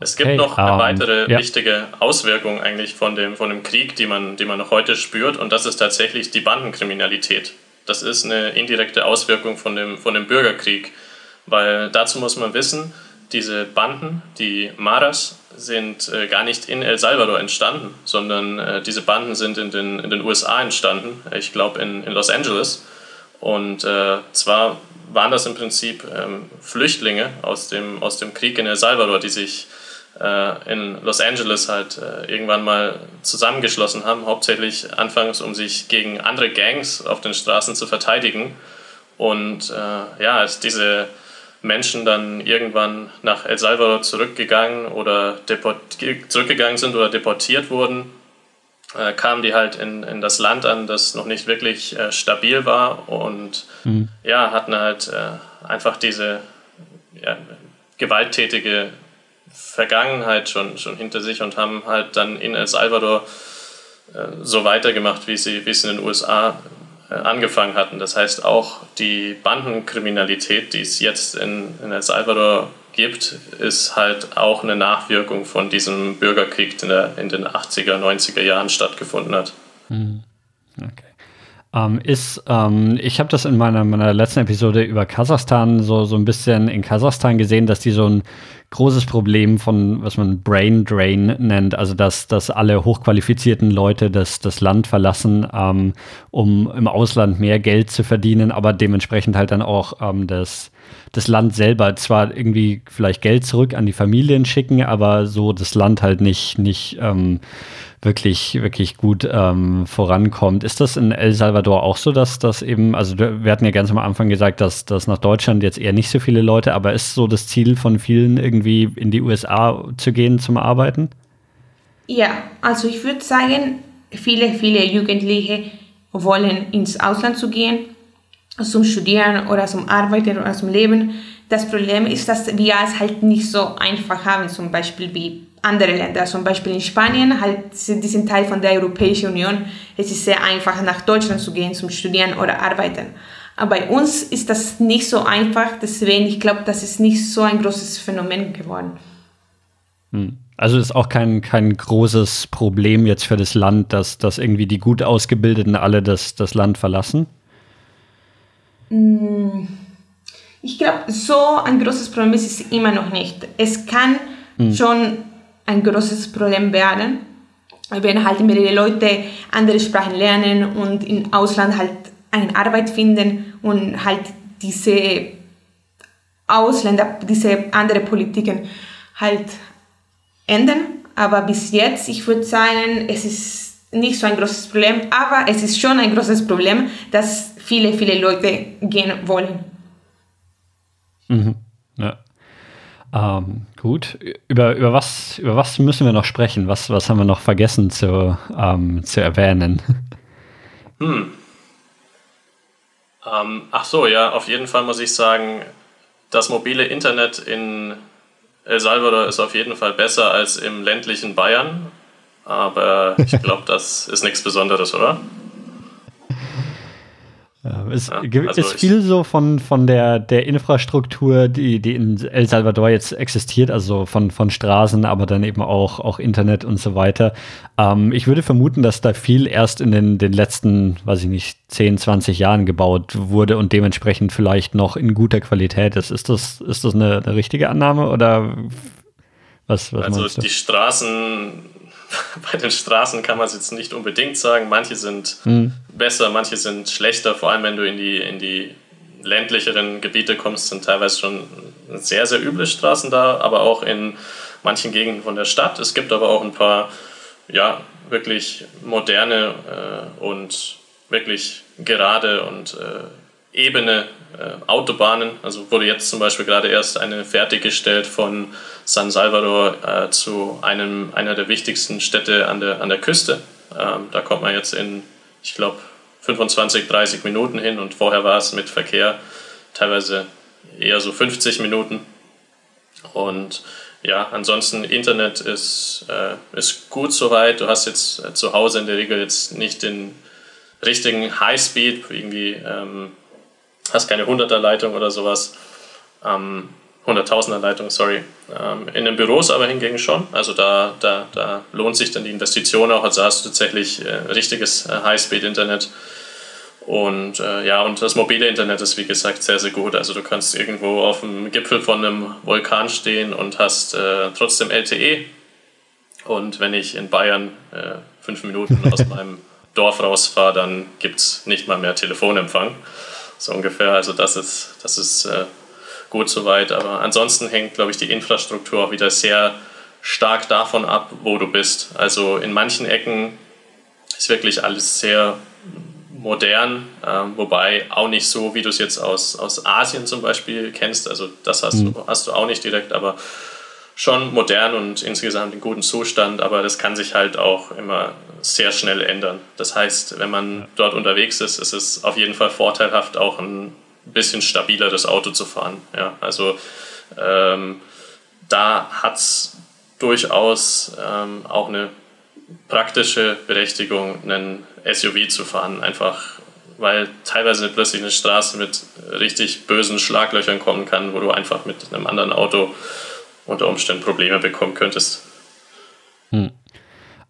Es gibt hey, noch eine um, weitere ja. wichtige Auswirkung eigentlich von dem, von dem Krieg, die man, die man noch heute spürt, und das ist tatsächlich die Bandenkriminalität. Das ist eine indirekte Auswirkung von dem, von dem Bürgerkrieg, weil dazu muss man wissen, diese Banden, die Maras, sind äh, gar nicht in El Salvador entstanden, sondern äh, diese Banden sind in den, in den USA entstanden, ich glaube in, in Los Angeles. Und äh, zwar waren das im Prinzip ähm, Flüchtlinge aus dem, aus dem Krieg in El Salvador, die sich in Los Angeles halt äh, irgendwann mal zusammengeschlossen haben, hauptsächlich anfangs, um sich gegen andere Gangs auf den Straßen zu verteidigen. Und äh, ja, als diese Menschen dann irgendwann nach El Salvador zurückgegangen oder zurückgegangen sind oder deportiert wurden, äh, kamen die halt in, in das Land an, das noch nicht wirklich äh, stabil war und mhm. ja, hatten halt äh, einfach diese ja, gewalttätige Vergangenheit schon, schon hinter sich und haben halt dann in El Salvador äh, so weitergemacht, wie sie, wie es in den USA äh, angefangen hatten. Das heißt, auch die Bandenkriminalität, die es jetzt in, in El Salvador gibt, ist halt auch eine Nachwirkung von diesem Bürgerkrieg, der in den 80er, 90er Jahren stattgefunden hat. Mhm. Okay. Ähm, ist, ähm, ich habe das in meiner, meiner letzten Episode über Kasachstan so, so ein bisschen in Kasachstan gesehen, dass die so ein großes Problem von, was man Brain Drain nennt, also dass, dass alle hochqualifizierten Leute das, das Land verlassen, ähm, um im Ausland mehr Geld zu verdienen, aber dementsprechend halt dann auch ähm, das, das Land selber zwar irgendwie vielleicht Geld zurück an die Familien schicken, aber so das Land halt nicht, nicht ähm, wirklich, wirklich gut ähm, vorankommt. Ist das in El Salvador auch so, dass das eben, also wir hatten ja ganz am Anfang gesagt, dass, dass nach Deutschland jetzt eher nicht so viele Leute, aber ist so das Ziel von vielen irgendwie in die USA zu gehen zum Arbeiten? Ja, also ich würde sagen, viele, viele Jugendliche wollen ins Ausland zu gehen, zum Studieren oder zum Arbeiten oder zum Leben. Das Problem ist, dass wir es halt nicht so einfach haben, zum Beispiel wie andere Länder, zum Beispiel in Spanien, halt, die sind Teil von der Europäischen Union. Es ist sehr einfach, nach Deutschland zu gehen, zum Studieren oder Arbeiten. Aber bei uns ist das nicht so einfach, deswegen, ich glaube, das ist nicht so ein großes Phänomen geworden. Hm. Also ist auch kein, kein großes Problem jetzt für das Land, dass, dass irgendwie die gut Ausgebildeten alle das, das Land verlassen? Hm. Ich glaube, so ein großes Problem ist es immer noch nicht. Es kann hm. schon ein großes Problem werden, wenn halt mehrere Leute andere Sprachen lernen und im Ausland halt eine Arbeit finden und halt diese Ausländer, diese andere Politiken halt ändern. Aber bis jetzt, ich würde sagen, es ist nicht so ein großes Problem, aber es ist schon ein großes Problem, dass viele, viele Leute gehen wollen. Mhm. Ja. Ähm, gut, über, über, was, über was müssen wir noch sprechen? Was, was haben wir noch vergessen zu, ähm, zu erwähnen? Hm. Ähm, ach so, ja, auf jeden Fall muss ich sagen, das mobile Internet in El Salvador ist auf jeden Fall besser als im ländlichen Bayern. Aber ich glaube, das ist nichts Besonderes, oder? Es ja, also ist viel so von, von der, der Infrastruktur, die, die in El Salvador jetzt existiert, also von, von Straßen, aber dann eben auch, auch Internet und so weiter. Ähm, ich würde vermuten, dass da viel erst in den, den letzten, weiß ich nicht, 10, 20 Jahren gebaut wurde und dementsprechend vielleicht noch in guter Qualität ist. Ist das, ist das eine, eine richtige Annahme oder was, was Also die Straßen bei den Straßen kann man es jetzt nicht unbedingt sagen. Manche sind mhm. besser, manche sind schlechter. Vor allem, wenn du in die, in die ländlicheren Gebiete kommst, sind teilweise schon sehr, sehr üble Straßen da, aber auch in manchen Gegenden von der Stadt. Es gibt aber auch ein paar, ja, wirklich moderne äh, und wirklich gerade und äh, ebene äh, Autobahnen. Also wurde jetzt zum Beispiel gerade erst eine fertiggestellt von San Salvador äh, zu einem, einer der wichtigsten Städte an der, an der Küste. Ähm, da kommt man jetzt in, ich glaube, 25, 30 Minuten hin und vorher war es mit Verkehr teilweise eher so 50 Minuten. Und ja, ansonsten Internet ist, äh, ist gut soweit. Du hast jetzt äh, zu Hause in der Regel jetzt nicht den richtigen Highspeed, irgendwie ähm, hast keine 100er Leitung oder sowas. Ähm, 100.000er Leitung, sorry. Ähm, in den Büros aber hingegen schon. Also da, da, da lohnt sich dann die Investition auch. Also hast du tatsächlich äh, richtiges äh, Highspeed-Internet. Und äh, ja, und das mobile Internet ist wie gesagt sehr, sehr gut. Also du kannst irgendwo auf dem Gipfel von einem Vulkan stehen und hast äh, trotzdem LTE. Und wenn ich in Bayern äh, fünf Minuten aus meinem Dorf rausfahre, dann gibt es nicht mal mehr Telefonempfang. So ungefähr. Also das ist, das ist äh, gut soweit. Aber ansonsten hängt, glaube ich, die Infrastruktur auch wieder sehr stark davon ab, wo du bist. Also in manchen Ecken ist wirklich alles sehr modern, ähm, wobei auch nicht so, wie du es jetzt aus, aus Asien zum Beispiel kennst. Also das hast, mhm. du, hast du auch nicht direkt, aber schon modern und insgesamt in gutem Zustand, aber das kann sich halt auch immer sehr schnell ändern. Das heißt, wenn man dort unterwegs ist, ist es auf jeden Fall vorteilhaft, auch ein bisschen stabileres Auto zu fahren. Ja, also ähm, da hat es durchaus ähm, auch eine praktische Berechtigung, einen SUV zu fahren, einfach weil teilweise plötzlich eine Straße mit richtig bösen Schlaglöchern kommen kann, wo du einfach mit einem anderen Auto unter Umständen Probleme bekommen könntest. Hm.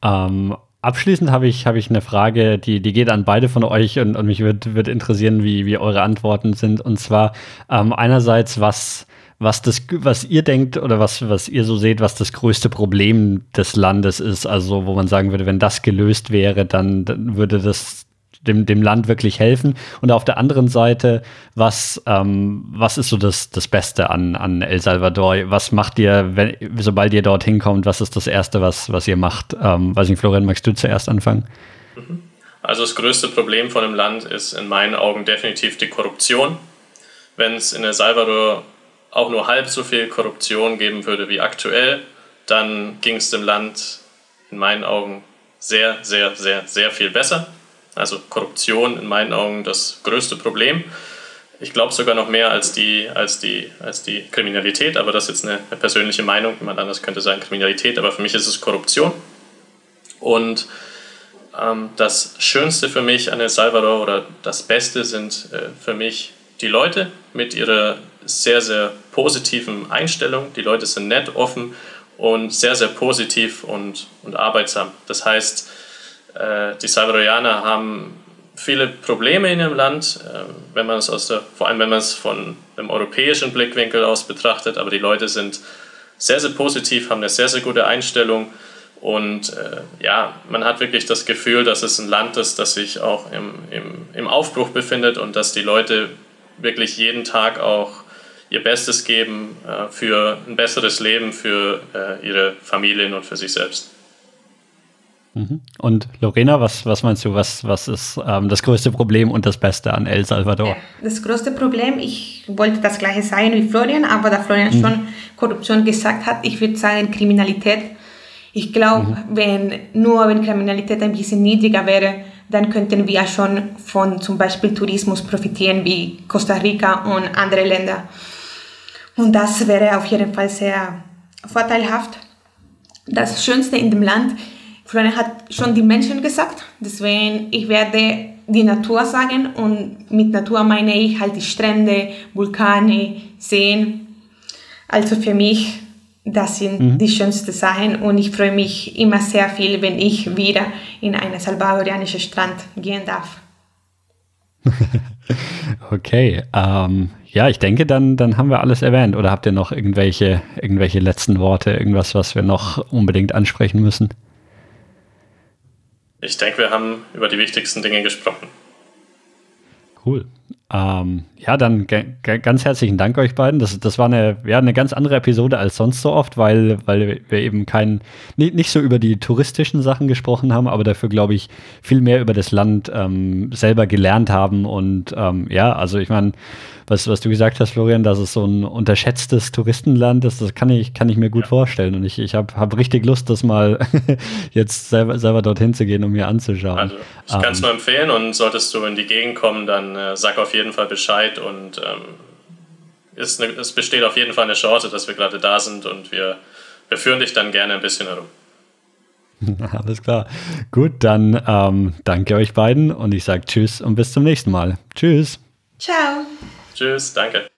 Ähm, abschließend habe ich, hab ich eine Frage, die, die geht an beide von euch und, und mich würde würd interessieren, wie, wie eure Antworten sind. Und zwar ähm, einerseits, was, was, das, was ihr denkt oder was, was ihr so seht, was das größte Problem des Landes ist. Also wo man sagen würde, wenn das gelöst wäre, dann, dann würde das dem, dem Land wirklich helfen. Und auf der anderen Seite, was, ähm, was ist so das, das Beste an, an El Salvador? Was macht ihr, wenn, sobald ihr dorthin kommt, was ist das Erste, was, was ihr macht? Ähm, weiß nicht, Florian, magst du zuerst anfangen? Mhm. Also das größte Problem von dem Land ist in meinen Augen definitiv die Korruption. Wenn es in El Salvador auch nur halb so viel Korruption geben würde wie aktuell, dann ging es dem Land in meinen Augen sehr, sehr, sehr, sehr viel besser. Also Korruption in meinen Augen das größte Problem. Ich glaube sogar noch mehr als die, als, die, als die Kriminalität, aber das ist jetzt eine, eine persönliche Meinung. Jemand anders könnte sagen Kriminalität, aber für mich ist es Korruption. Und ähm, das Schönste für mich an El Salvador oder das Beste sind äh, für mich die Leute mit ihrer sehr, sehr positiven Einstellung. Die Leute sind nett, offen und sehr, sehr positiv und, und arbeitsam. Das heißt, die Salvadorianer haben viele Probleme in ihrem Land, äh, wenn man es aus der, vor allem wenn man es von dem europäischen Blickwinkel aus betrachtet, aber die Leute sind sehr, sehr positiv, haben eine sehr, sehr gute Einstellung und äh, ja, man hat wirklich das Gefühl, dass es ein Land ist, das sich auch im, im, im Aufbruch befindet und dass die Leute wirklich jeden Tag auch ihr Bestes geben äh, für ein besseres Leben für äh, ihre Familien und für sich selbst. Mhm. Und Lorena, was, was meinst du, was, was ist ähm, das größte Problem und das Beste an El Salvador? Das größte Problem, ich wollte das gleiche sagen wie Florian, aber da Florian mhm. schon Korruption gesagt hat, ich würde sagen Kriminalität. Ich glaube, mhm. wenn nur wenn Kriminalität ein bisschen niedriger wäre, dann könnten wir schon von zum Beispiel Tourismus profitieren wie Costa Rica und andere Länder. Und das wäre auf jeden Fall sehr vorteilhaft. Das Schönste in dem Land Florian hat schon die Menschen gesagt, deswegen ich werde die Natur sagen und mit Natur meine ich halt die Strände, Vulkane, Seen. Also für mich, das sind mhm. die schönsten Sachen und ich freue mich immer sehr viel, wenn ich wieder in einen salvadorianischen Strand gehen darf. okay, ähm, ja, ich denke, dann, dann haben wir alles erwähnt. Oder habt ihr noch irgendwelche, irgendwelche letzten Worte, irgendwas, was wir noch unbedingt ansprechen müssen? Ich denke, wir haben über die wichtigsten Dinge gesprochen. Cool. Ähm, ja, dann ganz herzlichen Dank euch beiden. Das, das war eine, ja, eine ganz andere Episode als sonst so oft, weil, weil wir eben kein, nicht, nicht so über die touristischen Sachen gesprochen haben, aber dafür, glaube ich, viel mehr über das Land ähm, selber gelernt haben. Und ähm, ja, also ich meine, was, was du gesagt hast, Florian, dass es so ein unterschätztes Touristenland ist, das kann ich, kann ich mir gut ja. vorstellen. Und ich, ich habe hab richtig Lust, das mal jetzt selber, selber dorthin zu gehen, um mir anzuschauen. Also ich kann es um, nur empfehlen und solltest du in die Gegend kommen, dann äh, sag auf jeden Fall Bescheid und ähm, ist eine, es besteht auf jeden Fall eine Chance, dass wir gerade da sind und wir, wir führen dich dann gerne ein bisschen herum. Alles klar. Gut, dann ähm, danke euch beiden und ich sage Tschüss und bis zum nächsten Mal. Tschüss. Ciao. Tschüss, danke.